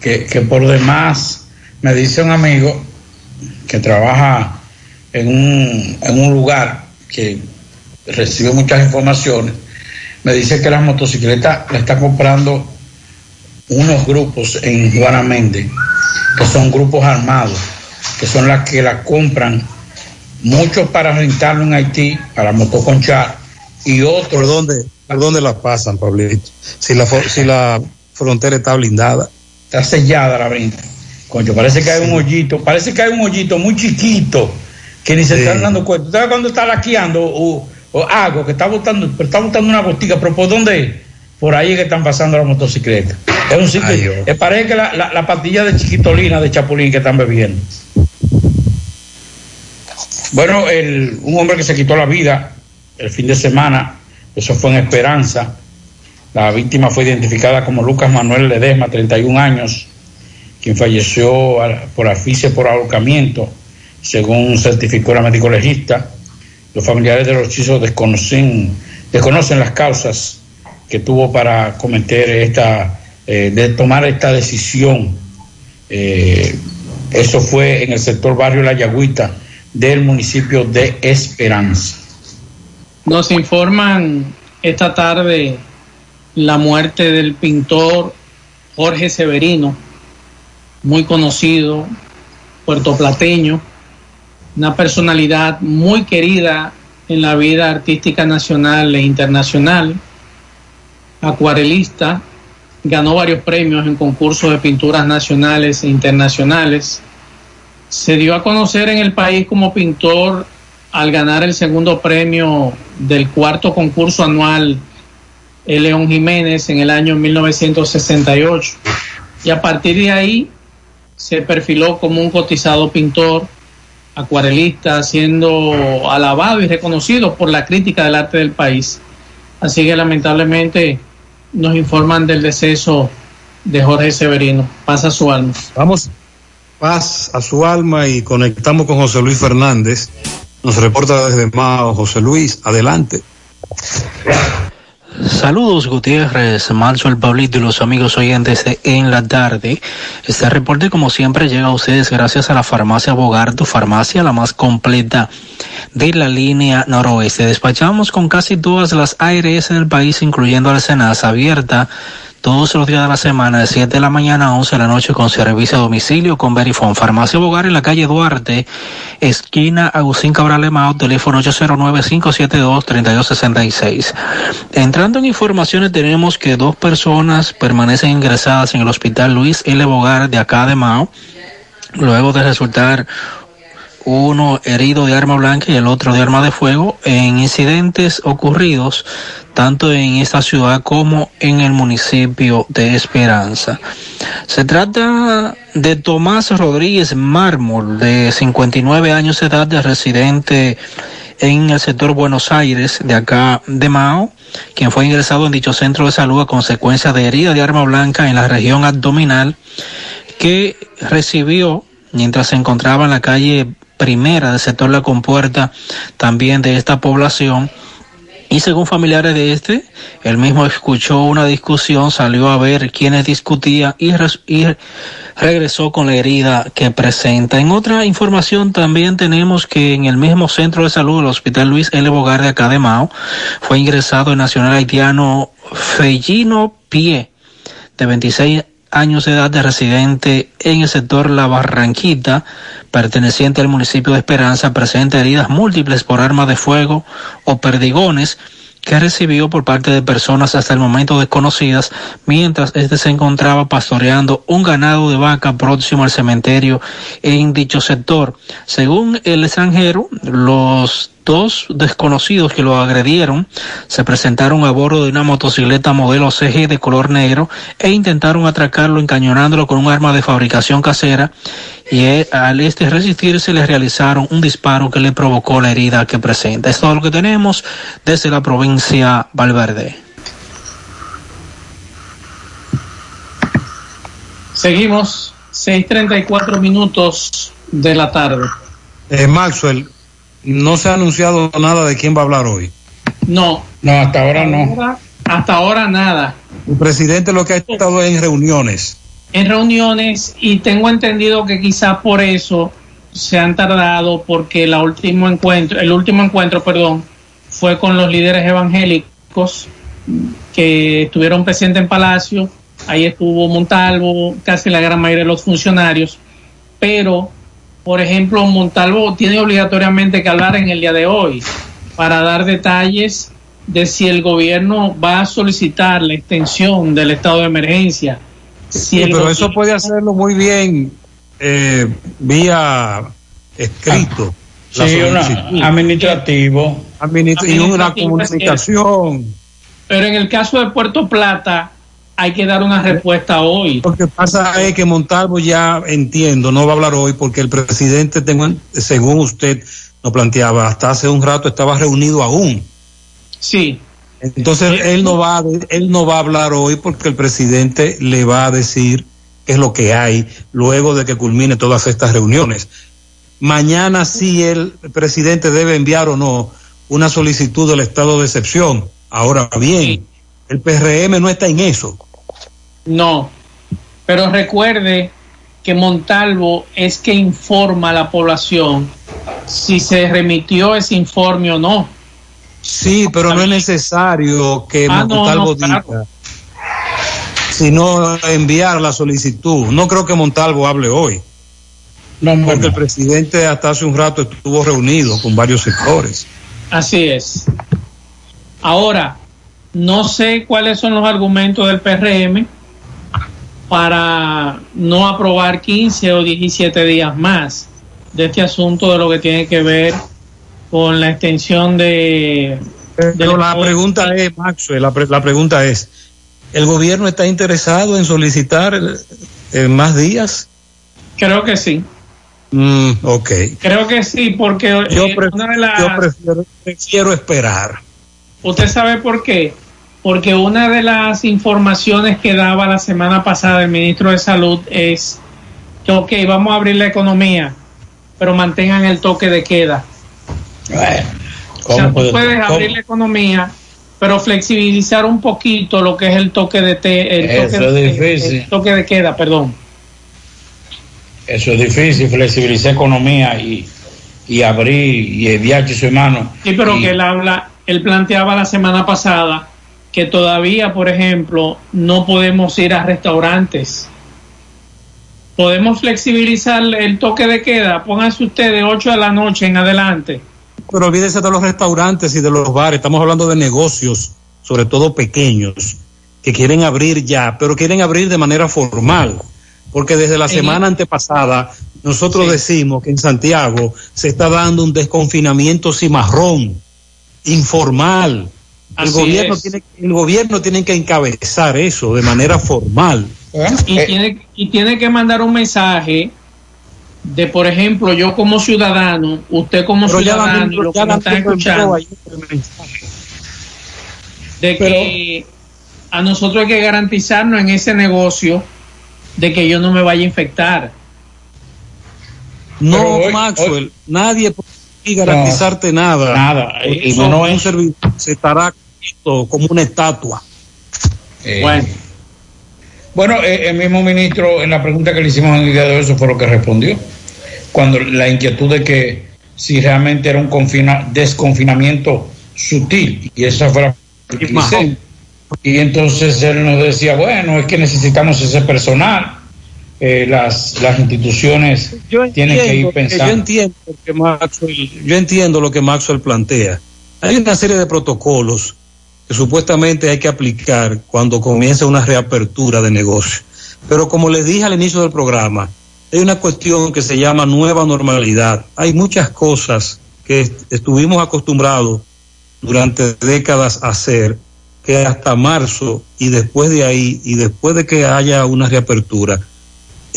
que, que por demás me dice un amigo que trabaja en un, en un lugar que recibe muchas informaciones, me dice que las motocicletas la están comprando unos grupos en Juana Méndez, que son grupos armados, que son las que la compran, muchos para rentarlo en Haití, para motoconchar, y otros... ¿Por dónde, por dónde la pasan, Pablito? Si la, si la frontera está blindada. Está sellada la brinda. Coño, parece que hay un hoyito, parece que hay un hoyito muy chiquito que ni se Sí. están dando cuenta. ¿Sabes cuando está laqueando o, o algo que está botando, pero está botando una gotica, pero por dónde? Por ahí es que están pasando las motocicletas. Es un sitio, Ay, eh, parece que la, la, la pastilla de chiquitolina de Chapulín que están bebiendo. Bueno, el, un hombre que se quitó la vida el fin de semana, eso fue en Esperanza. La víctima fue identificada como Lucas Manuel Ledesma, 31 años, quien falleció al- por asfixia por ahorcamiento, según certificó la médico legista. Los familiares de los hechizos desconocen, desconocen las causas que tuvo para cometer esta, eh, de tomar esta decisión. Eh, eso fue en el sector barrio La Yagüita del municipio de Esperanza. Nos informan esta tarde la muerte del pintor Jorge Severino, muy conocido, puertoplateño, una personalidad muy querida en la vida artística nacional e internacional, acuarelista, ganó varios premios en concursos de pinturas nacionales e internacionales. Se dio a conocer en el país como pintor al ganar el segundo premio del cuarto concurso anual el León Jiménez en el año 1968. Y a partir de ahí se perfiló como un cotizado pintor, acuarelista, siendo alabado y reconocido por la crítica del arte del país. Así que lamentablemente nos informan del deceso de Jorge Severino. Pasa su alma. Vamos, paz a su alma y conectamos con José Luis Fernández. Nos reporta desde Mao José Luis. Adelante. Saludos Gutiérrez, Marzo el Pablito y los amigos oyentes de En la Tarde. Este reporte como siempre llega a ustedes gracias a la farmacia Bogar, tu farmacia la más completa de la línea noroeste. Despachamos con casi todas las ARS del país, incluyendo la Senasa abierta todos los días de la semana de 7 de la mañana a 11 de la noche con servicio a domicilio con Verifone. Farmacia Bogar en la calle Duarte, esquina Agustín Cabral Emao, teléfono 809-572-3266. Entrando en informaciones tenemos que dos personas permanecen ingresadas en el hospital Luis L. Bogar de acá de Mao, luego de resultar uno herido de arma blanca y el otro de arma de fuego en incidentes ocurridos tanto en esta ciudad como en el municipio de Esperanza. Se trata de Tomás Rodríguez Mármol, de 59 años de edad, de residente en el sector Buenos Aires, de acá de Mao, quien fue ingresado en dicho centro de salud a consecuencia de herida de arma blanca en la región abdominal que recibió mientras se encontraba en la calle primera del sector La Compuerta, también de esta población. Y según familiares de este, él mismo escuchó una discusión, salió a ver quiénes discutían y, regresó con la herida que presenta. En otra información también tenemos que en el mismo centro de salud, el Hospital Luis L. Bogar de acá de fue ingresado el nacional haitiano Fellino Pie, de 26 años de edad de residente en el sector La Barranquita, perteneciente al municipio de Esperanza, presenta heridas múltiples por arma de fuego o perdigones que recibió por parte de personas hasta el momento desconocidas mientras este se encontraba pastoreando un ganado de vaca próximo al cementerio en dicho sector. Según el extranjero, los dos desconocidos que lo agredieron se presentaron a bordo de una motocicleta modelo CG de color negro e intentaron atracarlo encañonándolo con un arma de fabricación casera y al este resistirse le realizaron un disparo que le provocó la herida que presenta. Es todo lo que tenemos desde la provincia Valverde. Seguimos, 6.34 minutos de la tarde. Eh, Maxwell, no se ha anunciado nada de quién va a hablar hoy. No. No, hasta ahora no. Hasta ahora nada. El presidente lo que ha estado en reuniones. En reuniones y tengo entendido que quizás por eso se han tardado porque el último encuentro, el último encuentro, perdón, fue con los líderes evangélicos que estuvieron presentes en Palacio. Ahí estuvo Montalvo, casi la gran mayoría de los funcionarios, pero por ejemplo, Montalvo tiene obligatoriamente que hablar en el día de hoy para dar detalles de si el gobierno va a solicitar la extensión del estado de emergencia. Si sí, pero gobierno... eso puede hacerlo muy bien eh, vía escrito. Ah, sí, una, administrativo. Administ y una comunicación. Pero en el caso de Puerto Plata, hay que dar una respuesta hoy. Lo que pasa es que Montalvo ya entiendo, no va a hablar hoy porque el presidente, tengo, según usted nos planteaba, hasta hace un rato estaba reunido aún. Sí. Entonces él no va, él no va a hablar hoy porque el presidente le va a decir qué es lo que hay luego de que culmine todas estas reuniones. Mañana sí el presidente debe enviar o no una solicitud del estado de excepción. Ahora bien, el PRM no está en eso. No, pero recuerde que Montalvo es que informa a la población si se remitió ese informe o no. Sí, pero no es necesario que ah, Montalvo no, no, diga, claro. sino enviar la solicitud. No creo que Montalvo hable hoy. No, porque el presidente hasta hace un rato estuvo reunido con varios sectores. Así es. Ahora, no sé cuáles son los argumentos del PRM para no aprobar 15 o 17 días más de este asunto de lo que tiene que ver con la extensión de... Pero la pregunta es, Maxwell, la, pre la, pregunta es, ¿el gobierno está interesado en solicitar eh, más días? Creo que sí. Mm, ok. Creo que sí, porque yo, eh, pref una de las... yo prefiero, prefiero esperar. ¿Usted sabe por qué? Porque una de las informaciones que daba la semana pasada el ministro de Salud es que, ok, vamos a abrir la economía, pero mantengan el toque de queda. O sea, tú puedes abrir la economía, pero flexibilizar un poquito lo que es el toque de te, el Eso toque, es difícil. el toque de queda, perdón. Eso es difícil, flexibilizar economía y, y abrir y enviar su hermano. Sí, pero Y- que él habla, él planteaba la semana pasada que todavía, por ejemplo, no podemos ir a restaurantes. Podemos flexibilizar el toque de queda. Pónganse ustedes de 8 de la noche en adelante. Pero olvídese de los restaurantes y de los bares. Estamos hablando de negocios, sobre todo pequeños, que quieren abrir ya, pero quieren abrir de manera formal. Porque desde la semana antepasada nosotros decimos que en Santiago se está dando un desconfinamiento cimarrón, informal. El gobierno, tiene, el gobierno tiene que encabezar eso de manera formal. Y, tiene, y tiene que mandar un mensaje de, por ejemplo, yo como ciudadano, usted como Pero ciudadano, que me escuchando, ahí de que a nosotros hay que garantizarnos en ese negocio de que yo no me vaya a infectar. No, hoy- Maxwell, nadie puede aquí garantizarte nada. Nada, y- y no un es- servidor se estará como una estatua. Eh, Bueno, eh, el mismo ministro, en la pregunta que le hicimos en el día de hoy, eso fue lo que respondió. Cuando la inquietud de que si realmente era un confina- desconfinamiento sutil, y esa fue la que utilicé. Y entonces él nos decía, bueno, es que necesitamos ese personal, eh, las, las instituciones tienen que ir Entiendo, que yo pensando. entiendo lo que Maxwell, yo entiendo lo que Maxwell plantea. Hay una serie de protocolos que supuestamente hay que aplicar cuando comienza una reapertura de negocio. Pero como les dije al inicio del programa, hay una cuestión que se llama nueva normalidad. Hay muchas cosas que est- estuvimos acostumbrados durante décadas a hacer que hasta marzo y después de ahí y después de que haya una reapertura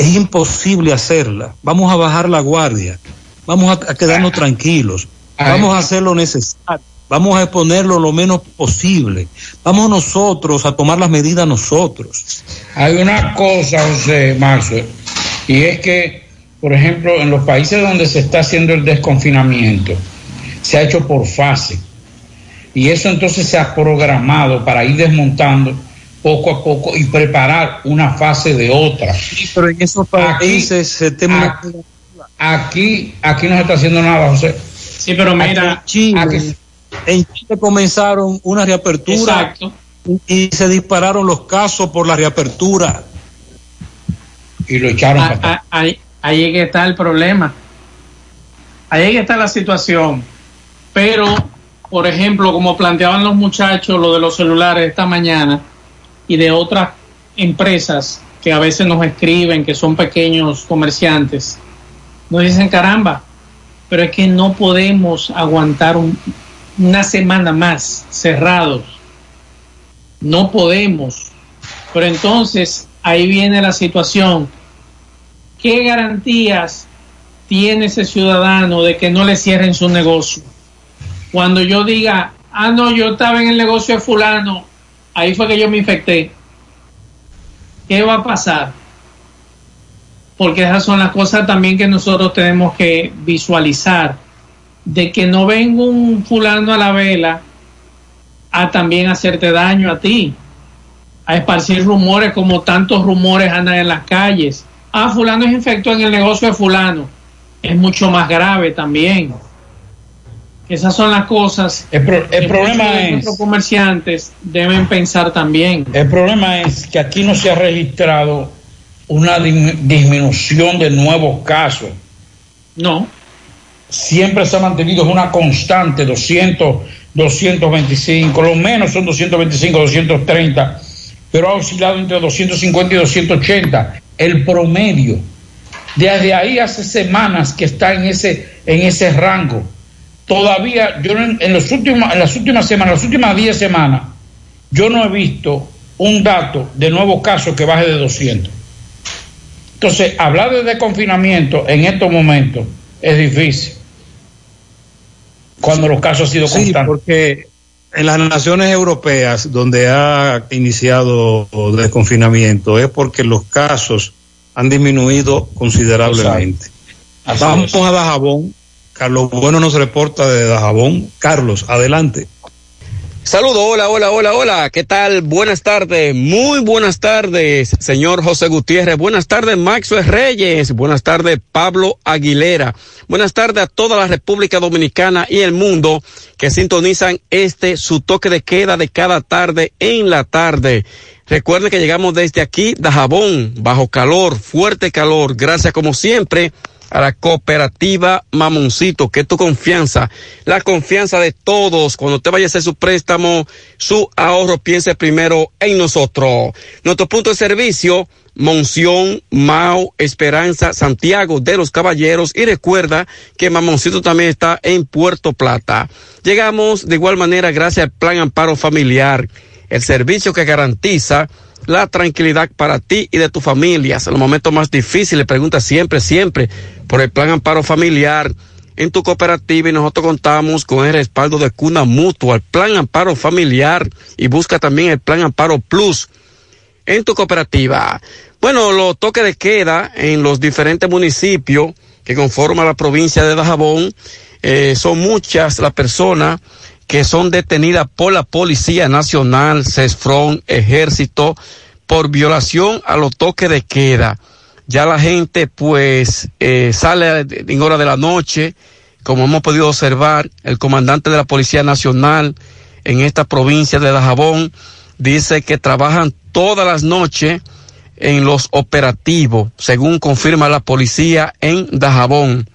es imposible hacerla. Vamos a bajar la guardia, vamos a, a quedarnos tranquilos, vamos a hacer lo necesario, vamos a exponerlo lo menos posible, vamos nosotros a tomar las medidas nosotros. Hay una cosa, José Maxwell, y es que, por ejemplo, en los países donde se está haciendo el desconfinamiento, se ha hecho por fase. Y eso entonces se ha programado para ir desmontando poco a poco y preparar una fase de otra. pero en esos países el tema aquí, aquí no se está haciendo nada, José. Sí, pero mira, en Chile, en Chile comenzaron una reapertura Exacto. y se dispararon los casos por la reapertura. Y lo echaron Ah, ah, ahí, ahí es que está el problema. Ahí es que está la situación. Pero, por ejemplo, como planteaban los muchachos, lo de los celulares esta mañana y de otras empresas que a veces nos escriben, que son pequeños comerciantes, nos dicen, caramba, pero es que no podemos aguantar un- una semana más cerrados. No podemos. Pero entonces ahí viene la situación. ¿Qué garantías tiene ese ciudadano de que no le cierren su negocio? Cuando yo diga, ah, no, yo estaba en el negocio de fulano, ahí fue que yo me infecté. ¿Qué va a pasar? Porque esas son las cosas también que nosotros tenemos que visualizar. De que no venga un fulano a la vela a también hacerte daño a ti a esparcir rumores como tantos rumores andan en las calles. Ah, fulano es infectó en el negocio de fulano. Es mucho más grave también. Esas son las cosas El, pro- el que problema es... nuestros comerciantes deben pensar también. El problema es que aquí no se ha registrado una disminución de nuevos casos. No. Siempre se ha mantenido una constante, 200, 225, lo menos son 225, 230, pero ha oscilado entre 250 y 280, el promedio. Desde ahí hace semanas que está en ese, en ese rango. Todavía, yo en, en los últimos, en las últimas semanas, las últimas 10 semanas, yo no he visto un dato de nuevos casos que baje de 200. Entonces, hablar de desconfinamiento en estos momentos es difícil. Cuando los casos han sido Sí, constantes. porque en las naciones europeas donde ha iniciado el desconfinamiento es porque los casos han disminuido considerablemente. Vamos a Dajabón Carlos Bueno nos reporta de Dajabón. Carlos, adelante. Saludos, hola, hola, hola, hola. ¿Qué tal? Buenas tardes, muy buenas tardes, señor José Gutiérrez. Buenas tardes, Maxwell Reyes. Buenas tardes, Pablo Aguilera. Buenas tardes a toda la República Dominicana y el mundo que sintonizan este su toque de queda de cada tarde en la tarde. Recuerden que llegamos desde aquí, Dajabón, bajo calor, fuerte calor. Gracias como siempre a la cooperativa Mamoncito, que es tu confianza, la confianza de todos. Cuando te vaya a hacer su préstamo, su ahorro, piense primero en nosotros. Nuestro punto de servicio, Monción, Mao, Esperanza, Santiago de los Caballeros y recuerda que Mamoncito también está en Puerto Plata. Llegamos de igual manera gracias al Plan Amparo Familiar, el servicio que garantiza la tranquilidad para ti y de tu familia. En los momentos más difíciles, pregunta siempre, siempre por el plan amparo familiar en tu cooperativa y nosotros contamos con el respaldo de Cuna Mutua, el plan amparo familiar y busca también el plan amparo plus en tu cooperativa. Bueno, los toques de queda en los diferentes municipios que conforman la provincia de Dajabón, eh, son muchas las personas que son detenidas por la Policía Nacional, CESFRON, Ejército, por violación a los toques de queda. Ya la gente pues eh, sale en hora de la noche, como hemos podido observar, el comandante de la Policía Nacional en esta provincia de Dajabón dice que trabajan todas las noches en los operativos, según confirma la policía en Dajabón.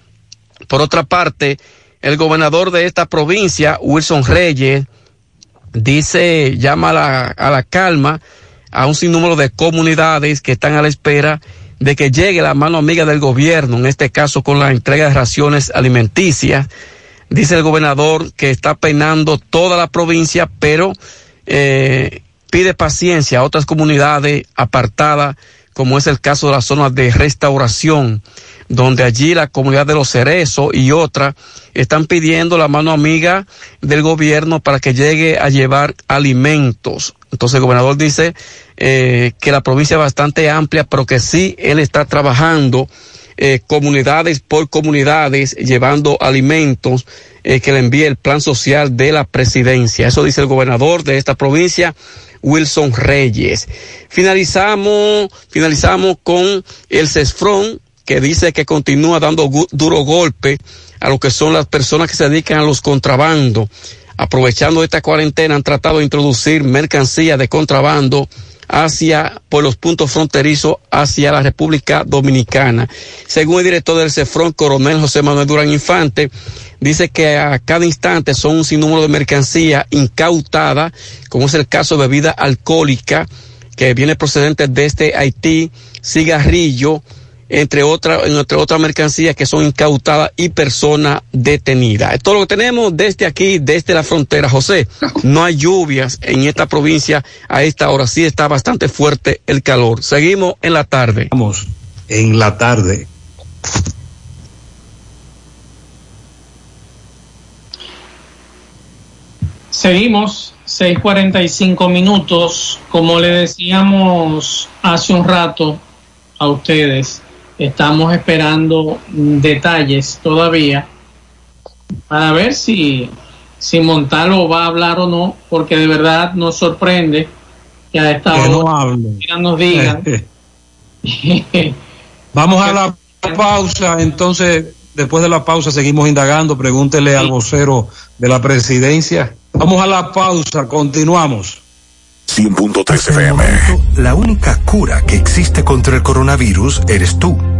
Por otra parte, el gobernador de esta provincia, Wilson Reyes, dice, llama a la, a la calma a un sinnúmero de comunidades que están a la espera de que llegue la mano amiga del gobierno, en este caso con la entrega de raciones alimenticias. Dice el gobernador que está peinando toda la provincia, pero eh, pide paciencia a otras comunidades apartadas, como es el caso de la zona de restauración donde allí la comunidad de los cerezos y otras están pidiendo la mano amiga del gobierno para que llegue a llevar alimentos. Entonces el gobernador dice eh, que la provincia es bastante amplia, pero que sí él está trabajando eh, comunidades por comunidades llevando alimentos eh, que le envíe el plan social de la presidencia. Eso dice el gobernador de esta provincia. Wilson Reyes. Finalizamos, finalizamos con el CESFRON, que dice que continúa dando duro golpe a lo que son las personas que se dedican a los contrabandos. Aprovechando esta cuarentena han tratado de introducir mercancía de contrabando hacia, por los puntos fronterizos hacia la República Dominicana. Según el director del CEFRON, coronel José Manuel Durán Infante, dice que a cada instante son un sinnúmero de mercancía incautada, como es el caso de bebida alcohólica, que viene procedente desde Haití, cigarrillo, entre otras entre otras mercancías que son incautadas y personas detenidas. Esto lo que tenemos desde aquí, desde la frontera. José, no hay lluvias en esta provincia a esta hora. Sí está bastante fuerte el calor. Seguimos en la tarde. Vamos, en la tarde. Seguimos, 6:45 minutos. Como le decíamos hace un rato a ustedes, Estamos esperando detalles todavía para ver si, si Montalvo va a hablar o no, porque de verdad nos sorprende que a esta hora nos digan. <laughs> Vamos a la pausa, entonces después de la pausa seguimos indagando, pregúntele al vocero de la presidencia. Vamos a la pausa, continuamos. 100.3 FM. La única cura que existe contra el coronavirus eres tú.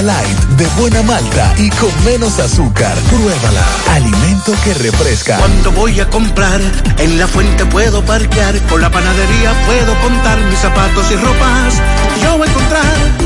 Light de buena malta y con menos azúcar. Pruébala. Alimento que refresca. Cuando voy a comprar, en la fuente puedo parquear, con la panadería puedo contar mis zapatos y ropas. Yo voy a encontrar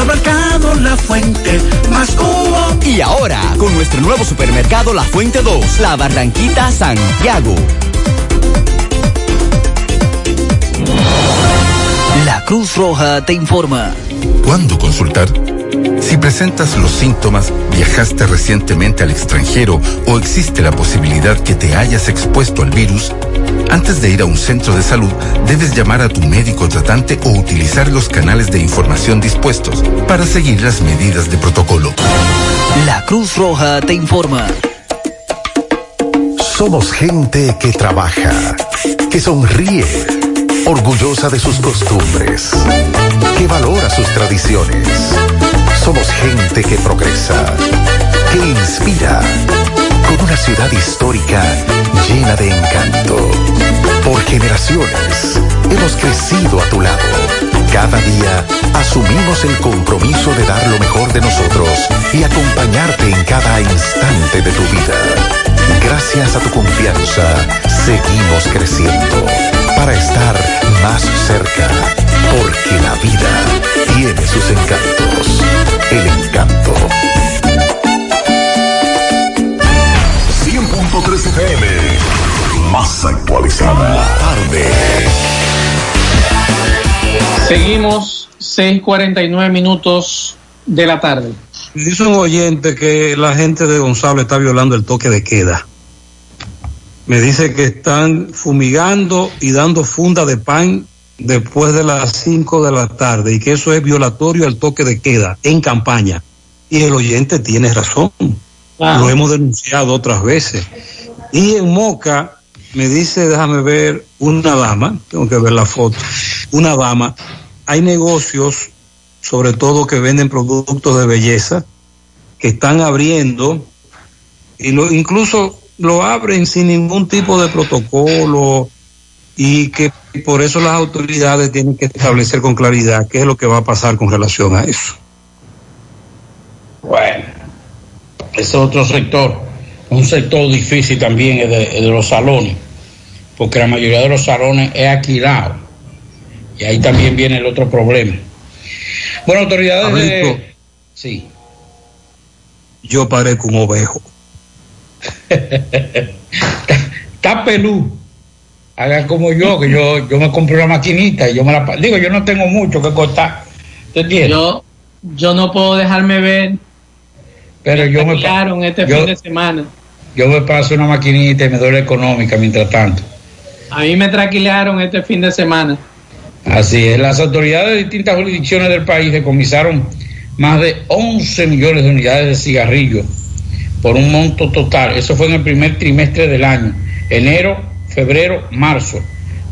Hipermercado La Fuente, más cubo. Y ahora, con nuestro nuevo supermercado La Fuente 2, La Barranquita Santiago. La Cruz Roja te informa. ¿Cuándo consultar? Si presentas los síntomas, viajaste recientemente al extranjero o existe la posibilidad que te hayas expuesto al virus, antes de ir a un centro de salud, debes llamar a tu médico tratante o utilizar los canales de información dispuestos para seguir las medidas de protocolo. La Cruz Roja te informa. Somos gente que trabaja, que sonríe, orgullosa de sus costumbres, que valora sus tradiciones. Somos gente que progresa, que inspira, con una ciudad histórica llena de encanto. Por generaciones hemos crecido a tu lado. Cada día asumimos el compromiso de dar lo mejor de nosotros y acompañarte en cada instante de tu vida. Gracias a tu confianza, seguimos creciendo para estar más cerca, porque la vida tiene sus encantos. El encanto 100.3 FM. Más actualizada. Tarde. Seguimos 6:49 minutos de la tarde. Dice un oyente que la gente de Gonzalo está violando el toque de queda. Me dice que están fumigando y dando funda de pan después de las 5 de la tarde y que eso es violatorio al toque de queda en campaña. Y el oyente tiene razón. Lo hemos denunciado otras veces. Y en Moca me dice, déjame ver, una dama, tengo que ver la foto, una dama, hay negocios, sobre todo que venden productos de belleza, que están abriendo y lo, incluso lo abren sin ningún tipo de protocolo y que por eso las autoridades tienen que establecer con claridad qué es lo que va a pasar con relación a eso. Bueno, ese otro sector, un sector difícil también es de, es de los salones, porque la mayoría de los salones es alquilado. Y ahí también viene el otro problema. Bueno, autoridades de... Sí. yo parezco un ovejo. <laughs> Está pelú. Hagan como yo, que yo, yo me compré una maquinita y yo me la... Digo, yo no tengo mucho que cortar. ¿Te entiendes? Yo, yo no puedo dejarme ver. Pero yo me... pa- Claro, este yo- fin de semana. Yo me paso una maquinita y me duele económica mientras tanto. A mí me traquilaron este fin de semana. Así es, las autoridades de distintas jurisdicciones del país decomisaron más de 11 millones de unidades de cigarrillos por un monto total, eso fue en el primer trimestre del año, enero, febrero, marzo,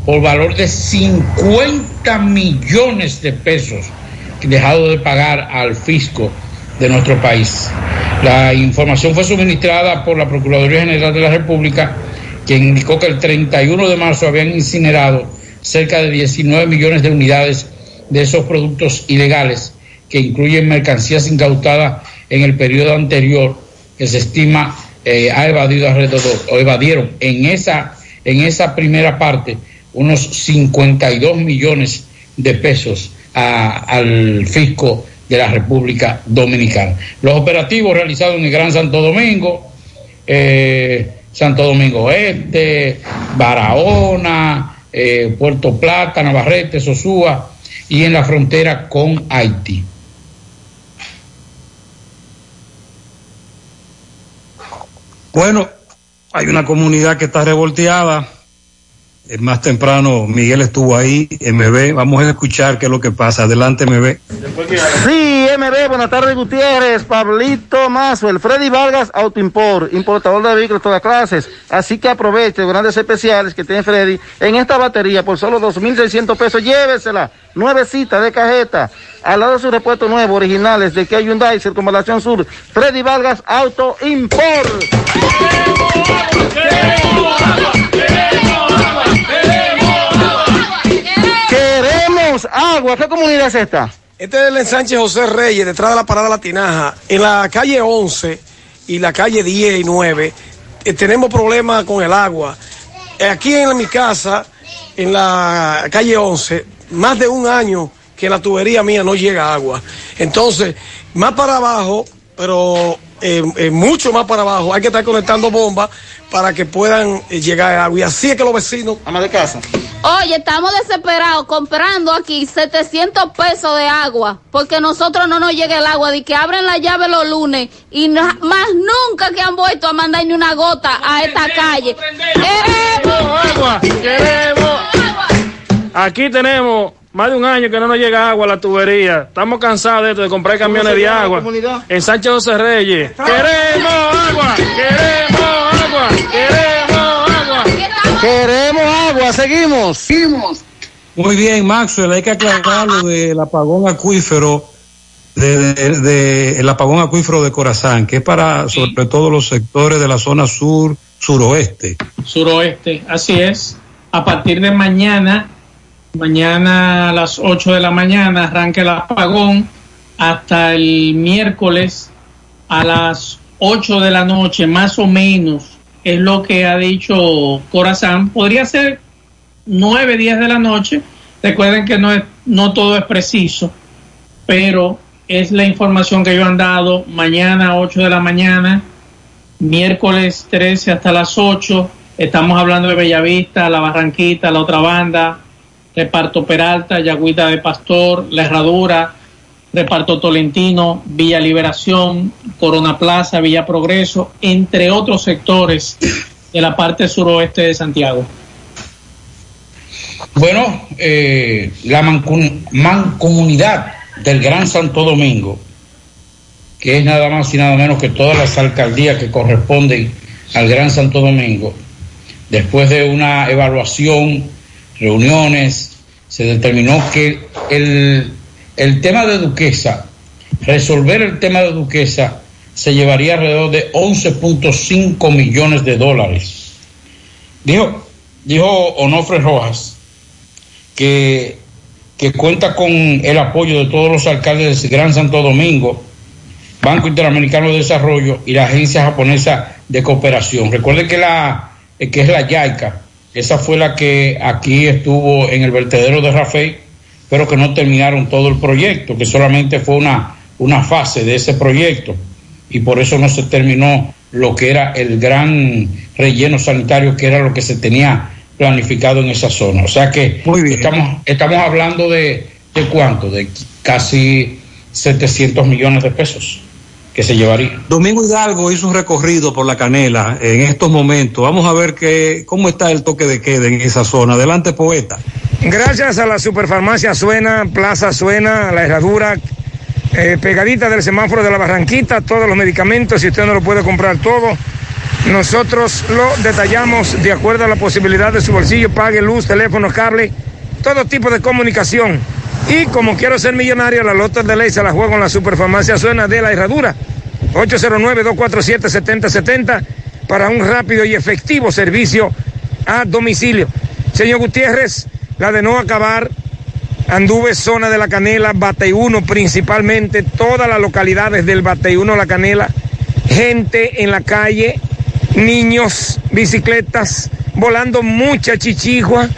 por valor de 50 millones de pesos dejado de pagar al fisco de nuestro país. La información fue suministrada por la Procuraduría General de la República, quien indicó que el 31 de marzo habían incinerado cerca de 19 millones de unidades de esos productos ilegales, que incluyen mercancías incautadas en el periodo anterior, que se estima eh, ha evadido alrededor, o evadieron en esa, en esa primera parte unos 52 millones de pesos al fisco de la República Dominicana. Los operativos realizados en el Gran Santo Domingo, eh, Santo Domingo Este, Barahona, eh, Puerto Plata, Navarrete, Sosúa y en la frontera con Haití. Bueno, hay una comunidad que está revolteada Más temprano Miguel estuvo ahí, MB. Vamos a escuchar qué es lo que pasa. Adelante, MB. Sí, MB, buenas tardes Gutiérrez, Pablito Mazo, el Freddy Vargas Autoimport, importador de vehículos de todas clases. Así que aproveche los grandes especiales que tiene Freddy en esta batería por solo 2.600 pesos. Llévesela, nuevecita de cajeta, al lado de sus repuestos nuevos, originales de Kia Hyundai, Circunvalación Sur, Freddy Vargas Auto Import. Queremos agua. ¿Qué comunidad es esta? Este es el ensanche José Reyes, detrás de la parada La Tinaja. En la calle 11 y la calle 10 y 9 eh, tenemos problemas con el agua. Eh, Aquí en mi casa, en la calle 11, más de un año que la tubería mía no llega agua. Entonces, más para abajo, pero eh, eh, mucho más para abajo, hay que estar conectando bombas para que puedan eh, llegar agua. Y así es que los vecinos... Ama de casa. Oye, estamos desesperados comprando aquí 700 pesos de agua porque nosotros no nos llega el agua de que abren la llave los lunes y no- más nunca que han vuelto a mandar ni una gota a esta calle. Queremos agua, queremos. Aquí tenemos más de un año que no nos llega agua a la tubería. Estamos cansados de esto, de comprar camiones de agua. En Sánchez José Reyes. Queremos agua, queremos agua, queremos agua. Queremos agua, seguimos. Seguimos. Muy bien, Maxwell, hay que aclarar lo del apagón acuífero, de, de- de- el apagón acuífero de Corazán, que es para sobre todo los sectores de la zona sur, suroeste. suroeste, así es. A partir de mañana, mañana a las 8 de la mañana arranca el apagón hasta el miércoles a las 8 de la noche, más o menos, es lo que ha dicho Corazán. Podría ser 9, 10 de la noche. Recuerden que no, es, no todo es preciso, pero es la información que ellos han dado. Mañana 8 de la mañana, miércoles 13 hasta las 8. Estamos hablando de Bellavista, La Barranquita, la otra banda, Reparto Peralta, Yagüita de Pastor, La Herradura, Reparto Tolentino, Villa Liberación, Corona Plaza, Villa Progreso, entre otros sectores de la parte suroeste de Santiago. Bueno, eh, la mancomunidad del Gran Santo Domingo, que es nada más y nada menos que todas las alcaldías que corresponden al Gran Santo Domingo, después de una evaluación, reuniones, se determinó que el, el tema de Duquesa, resolver el tema de Duquesa, se llevaría alrededor de 11.5 millones de dólares. Dijo, dijo Onofre Rojas que, que cuenta con el apoyo de todos los alcaldes del Gran Santo Domingo, Banco Interamericano de Desarrollo y la Agencia Japonesa de Cooperación. Recuerden que, la, que es la YAICA, esa fue la que aquí estuvo en el vertedero de Rafael, pero que no terminaron todo el proyecto, que solamente fue una, una fase de ese proyecto. Y por eso no se terminó lo que era el gran relleno sanitario, que era lo que se tenía planificado en esa zona. O sea que estamos, estamos hablando de, de cuánto, de casi 700 millones de pesos que se llevaría. Domingo Hidalgo hizo un recorrido por la canela en estos momentos. Vamos a ver que, cómo está el toque de queda en esa zona. Adelante, poeta. Gracias a la superfarmacia Suena, Plaza Suena, la herradura, eh, pegadita del semáforo de la Barranquita, todos los medicamentos, si usted no lo puede comprar todo, nosotros lo detallamos de acuerdo a la posibilidad de su bolsillo, pague luz, teléfono, cable, todo tipo de comunicación. Y como quiero ser millonario, la loto de ley se la juego en la superfarmacia Suena de la herradura, 809-247-7070, para un rápido y efectivo servicio a domicilio. Señor Gutiérrez, la de no acabar, anduve zona de la Canela, Bateyuno principalmente, todas las localidades del Bateyuno, la Canela, gente en la calle, niños, bicicletas, volando mucha chichigua.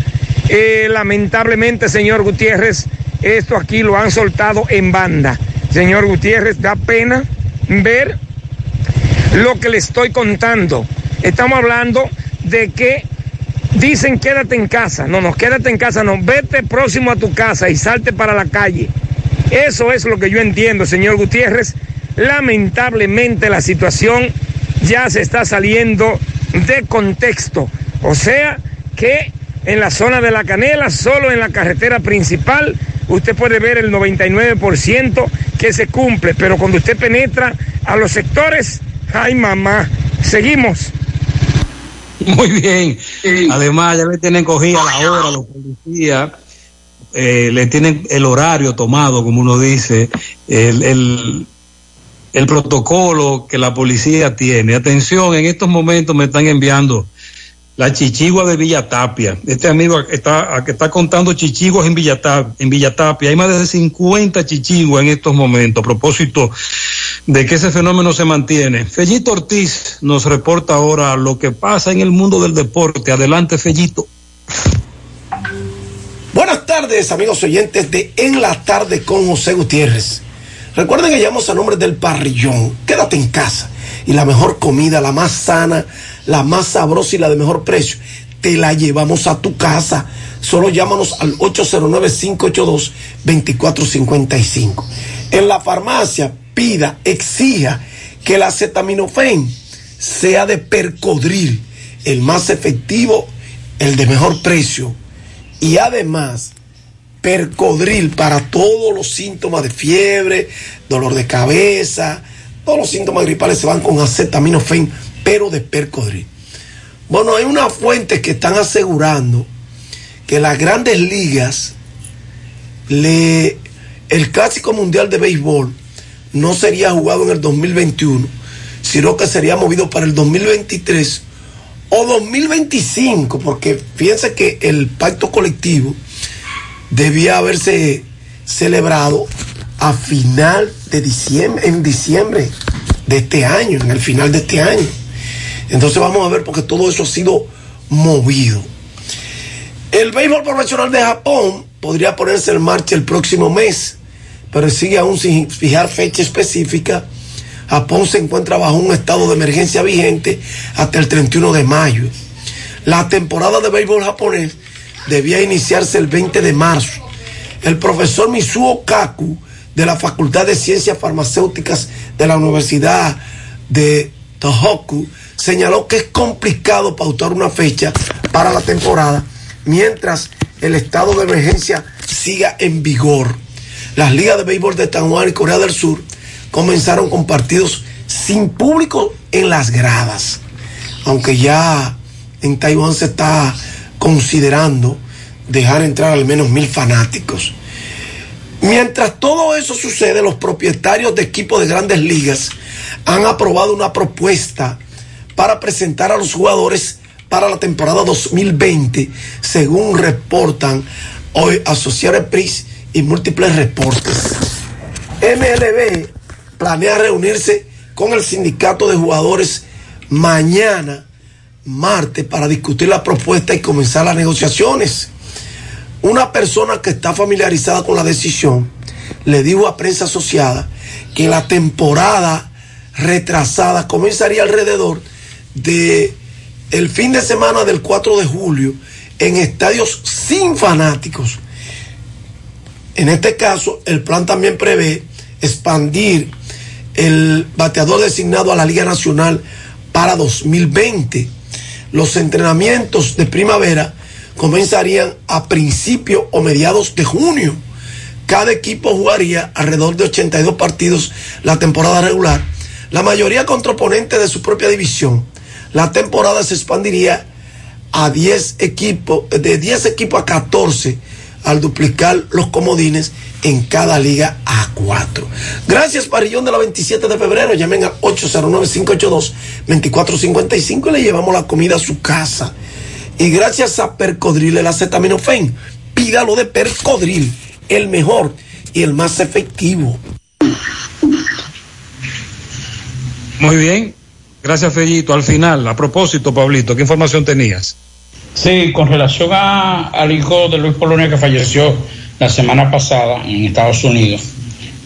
Eh, lamentablemente, señor Gutiérrez, esto aquí lo han soltado en banda. Señor Gutiérrez, da pena ver lo que le estoy contando. Estamos hablando de que dicen quédate en casa. No, no, quédate en casa, no. Vete próximo a tu casa y salte para la calle. Eso es lo que yo entiendo, señor Gutiérrez. Lamentablemente la situación ya se está saliendo de contexto. O sea que en la zona de la Canela, solo en la carretera principal, usted puede ver el 99% que se cumple, pero cuando usted penetra a los sectores, ay mamá, seguimos. Muy bien. Además, ya le tienen cogida la hora los policías. eh, le tienen el horario tomado, como uno dice, el, el, el protocolo que la policía tiene. Atención, en estos momentos me están enviando la chichigua de Villatapia. Este amigo está, que está contando chichiguas en Villatapia, en Villatapia. Hay más de 50 chichiguas en estos momentos a propósito de que ese fenómeno se mantiene. Fellito Ortiz nos reporta ahora lo que pasa en el mundo del deporte. Adelante, Fellito. Buenas tardes, amigos oyentes de En la Tarde con José Gutiérrez. Recuerden que llamamos a nombre del parrillón. Quédate en casa. Y la mejor comida, la más sana, la más sabrosa y la de mejor precio, te la llevamos a tu casa. Solo llámanos al 809-582-2455. En la farmacia, pida, exija que el acetaminofén sea de percodril, el más efectivo, el de mejor precio. Y además, percodril para todos los síntomas de fiebre, dolor de cabeza, todos los síntomas gripales se van con acetaminofén, pero de percodril. Bueno, hay unas fuentes que están asegurando que las grandes ligas, le, el Clásico Mundial de Béisbol no sería jugado en el 2021, sino que sería movido para el 2023 o 2025, porque fíjense que el pacto colectivo debía haberse celebrado a final de diciembre, en diciembre de este año, en el final de este año. Entonces vamos a ver porque todo eso ha sido movido. El béisbol profesional de Japón podría ponerse en marcha el próximo mes, pero sigue aún sin fijar fecha específica. Japón se encuentra bajo un estado de emergencia vigente hasta el 31 de mayo. La temporada de béisbol japonés debía iniciarse el 20 de marzo. El profesor Mitsuo Kaku de la Facultad de Ciencias Farmacéuticas de la Universidad de Tohoku señaló que es complicado pautar una fecha para la temporada mientras el estado de emergencia siga en vigor. Las ligas de béisbol de Taiwán y Corea del Sur comenzaron con partidos sin público en las gradas, aunque ya en Taiwán se está considerando dejar entrar al menos mil fanáticos. Mientras todo eso sucede, los propietarios de equipos de grandes ligas han aprobado una propuesta para presentar a los jugadores para la temporada 2020, según reportan hoy Associated Press y múltiples reportes. MLB planea reunirse con el sindicato de jugadores mañana, martes, para discutir la propuesta y comenzar las negociaciones. Una persona que está familiarizada con la decisión le dijo a prensa asociada que la temporada retrasada comenzaría alrededor de el fin de semana del 4 de julio en estadios sin fanáticos. En este caso, el plan también prevé expandir el bateador designado a la Liga Nacional para 2020. Los entrenamientos de primavera comenzarían a principios o mediados de junio. Cada equipo jugaría alrededor de 82 partidos la temporada regular, la mayoría contra oponentes de su propia división. La temporada se expandiría a 10 equipos, de 10 equipos a 14 al duplicar los comodines en cada liga a 4. Gracias, Parillón de la 27 de febrero. Llamen al 809-582-2455 y le llevamos la comida a su casa. Y gracias a Percodril, el acetaminofén, pídalo de Percodril, el mejor y el más efectivo. Muy bien. Gracias, Fellito. Al final, a propósito, Pablito, ¿qué información tenías? Sí, con relación a, al hijo de Luis Polonia que falleció la semana pasada en Estados Unidos,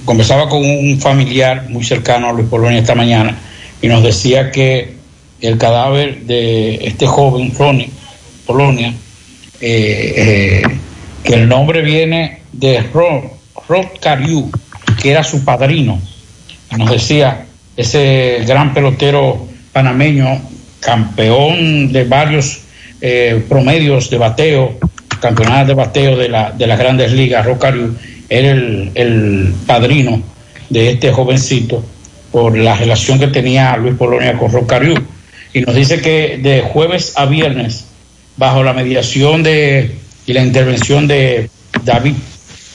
conversaba con un familiar muy cercano a Luis Polonia esta mañana y nos decía que el cadáver de este joven, Ronnie Polonia, eh, eh, que el nombre viene de Rob, Rob Cariu, que era su padrino. Nos decía, ese gran pelotero panameño, campeón de varios eh, promedios de bateo, campeonatos de bateo de, la, de las grandes ligas, Rocariu era el, padrino de este jovencito por la relación que tenía Luis Polonia con Rocariu. Y nos dice que de jueves a viernes, bajo la mediación de y la intervención de David,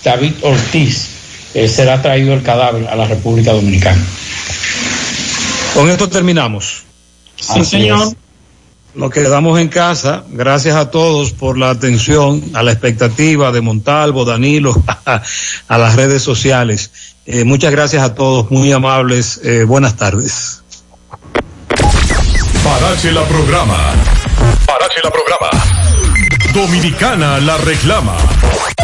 David Ortiz, eh, será traído el cadáver a la República Dominicana. Con esto terminamos. Sí, señor. Es. Nos quedamos en casa. Gracias a todos por la atención, a la expectativa de Montalvo, Danilo, <laughs> a las redes sociales. Eh, muchas gracias a todos, muy amables. Eh, buenas tardes. Parache la programa. Parache la programa. Dominicana la reclama.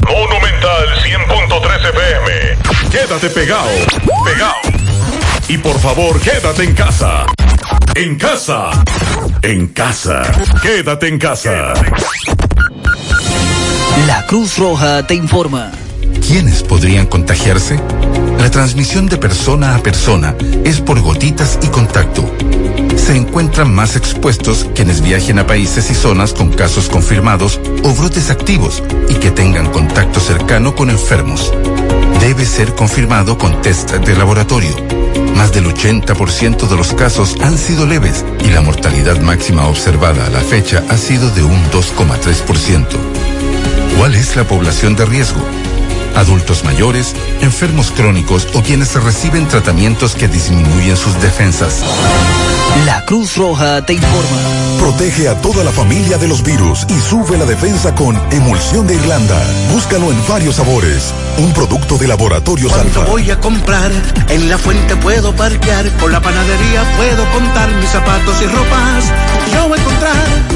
Monumental 100.13 FM. Quédate pegado. Pegado. Y por favor, quédate en casa. En casa. En casa. Quédate en casa. La Cruz Roja te informa. ¿Quiénes podrían contagiarse? La transmisión de persona a persona es por gotitas y contacto. Se encuentran más expuestos quienes viajen a países y zonas con casos confirmados o brotes activos y que tengan contacto cercano con enfermos. Debe ser confirmado con test de laboratorio. Más del 80% de los casos han sido leves y la mortalidad máxima observada a la fecha ha sido de un 2,3%. ¿Cuál es la población de riesgo? adultos mayores, enfermos crónicos o quienes reciben tratamientos que disminuyen sus defensas. La Cruz Roja te informa. Protege a toda la familia de los virus y sube la defensa con Emulsión de Irlanda. Búscalo en varios sabores. Un producto de laboratorios Cuando Alfa. voy a comprar, en la fuente puedo parquear, con la panadería puedo contar mis zapatos y ropas. Yo voy a encontrar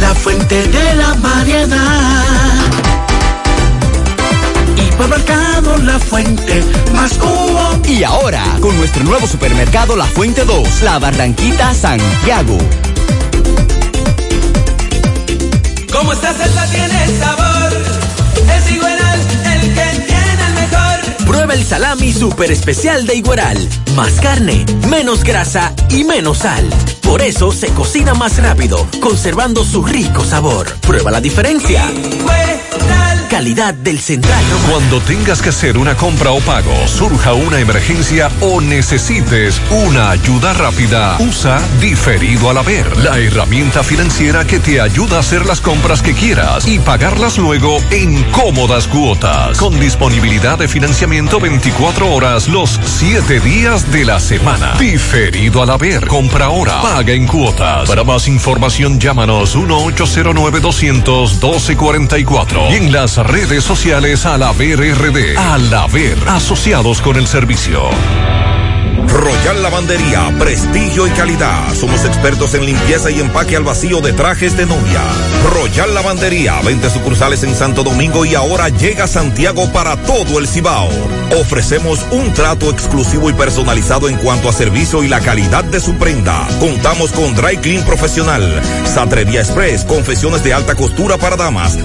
la fuente de la variedad. Hipermercado La Fuente, más cubo. Y ahora, con nuestro nuevo supermercado La Fuente 2, La Barranquita Santiago. Como esta salsa tiene sabor, es igual el Prueba el salami super especial de Igueral. Más carne, menos grasa y menos sal. Por eso se cocina más rápido, conservando su rico sabor. Prueba la diferencia. Calidad del Central. Cuando tengas que hacer una compra o pago, surja una emergencia o necesites una ayuda rápida, usa Diferido al Haber, la herramienta financiera que te ayuda a hacer las compras que quieras y pagarlas luego en cómodas cuotas, con disponibilidad de financiamiento 24 horas los 7 días de la semana. Diferido al Haber, compra ahora, paga en cuotas. Para más información, llámanos 1-809-200-1244 y en las redes sociales al Haber RD. Al Haber, asociados con el servicio. Royal Lavandería, prestigio y calidad. Somos expertos en limpieza y empaque al vacío de trajes de novia. Royal Lavandería, 20 sucursales en Santo Domingo y ahora llega Santiago para todo el Cibao. Ofrecemos un trato exclusivo y personalizado en cuanto a servicio y la calidad de su prenda. Contamos con Dry Clean Profesional, Satrería Express, confesiones de alta costura para damas.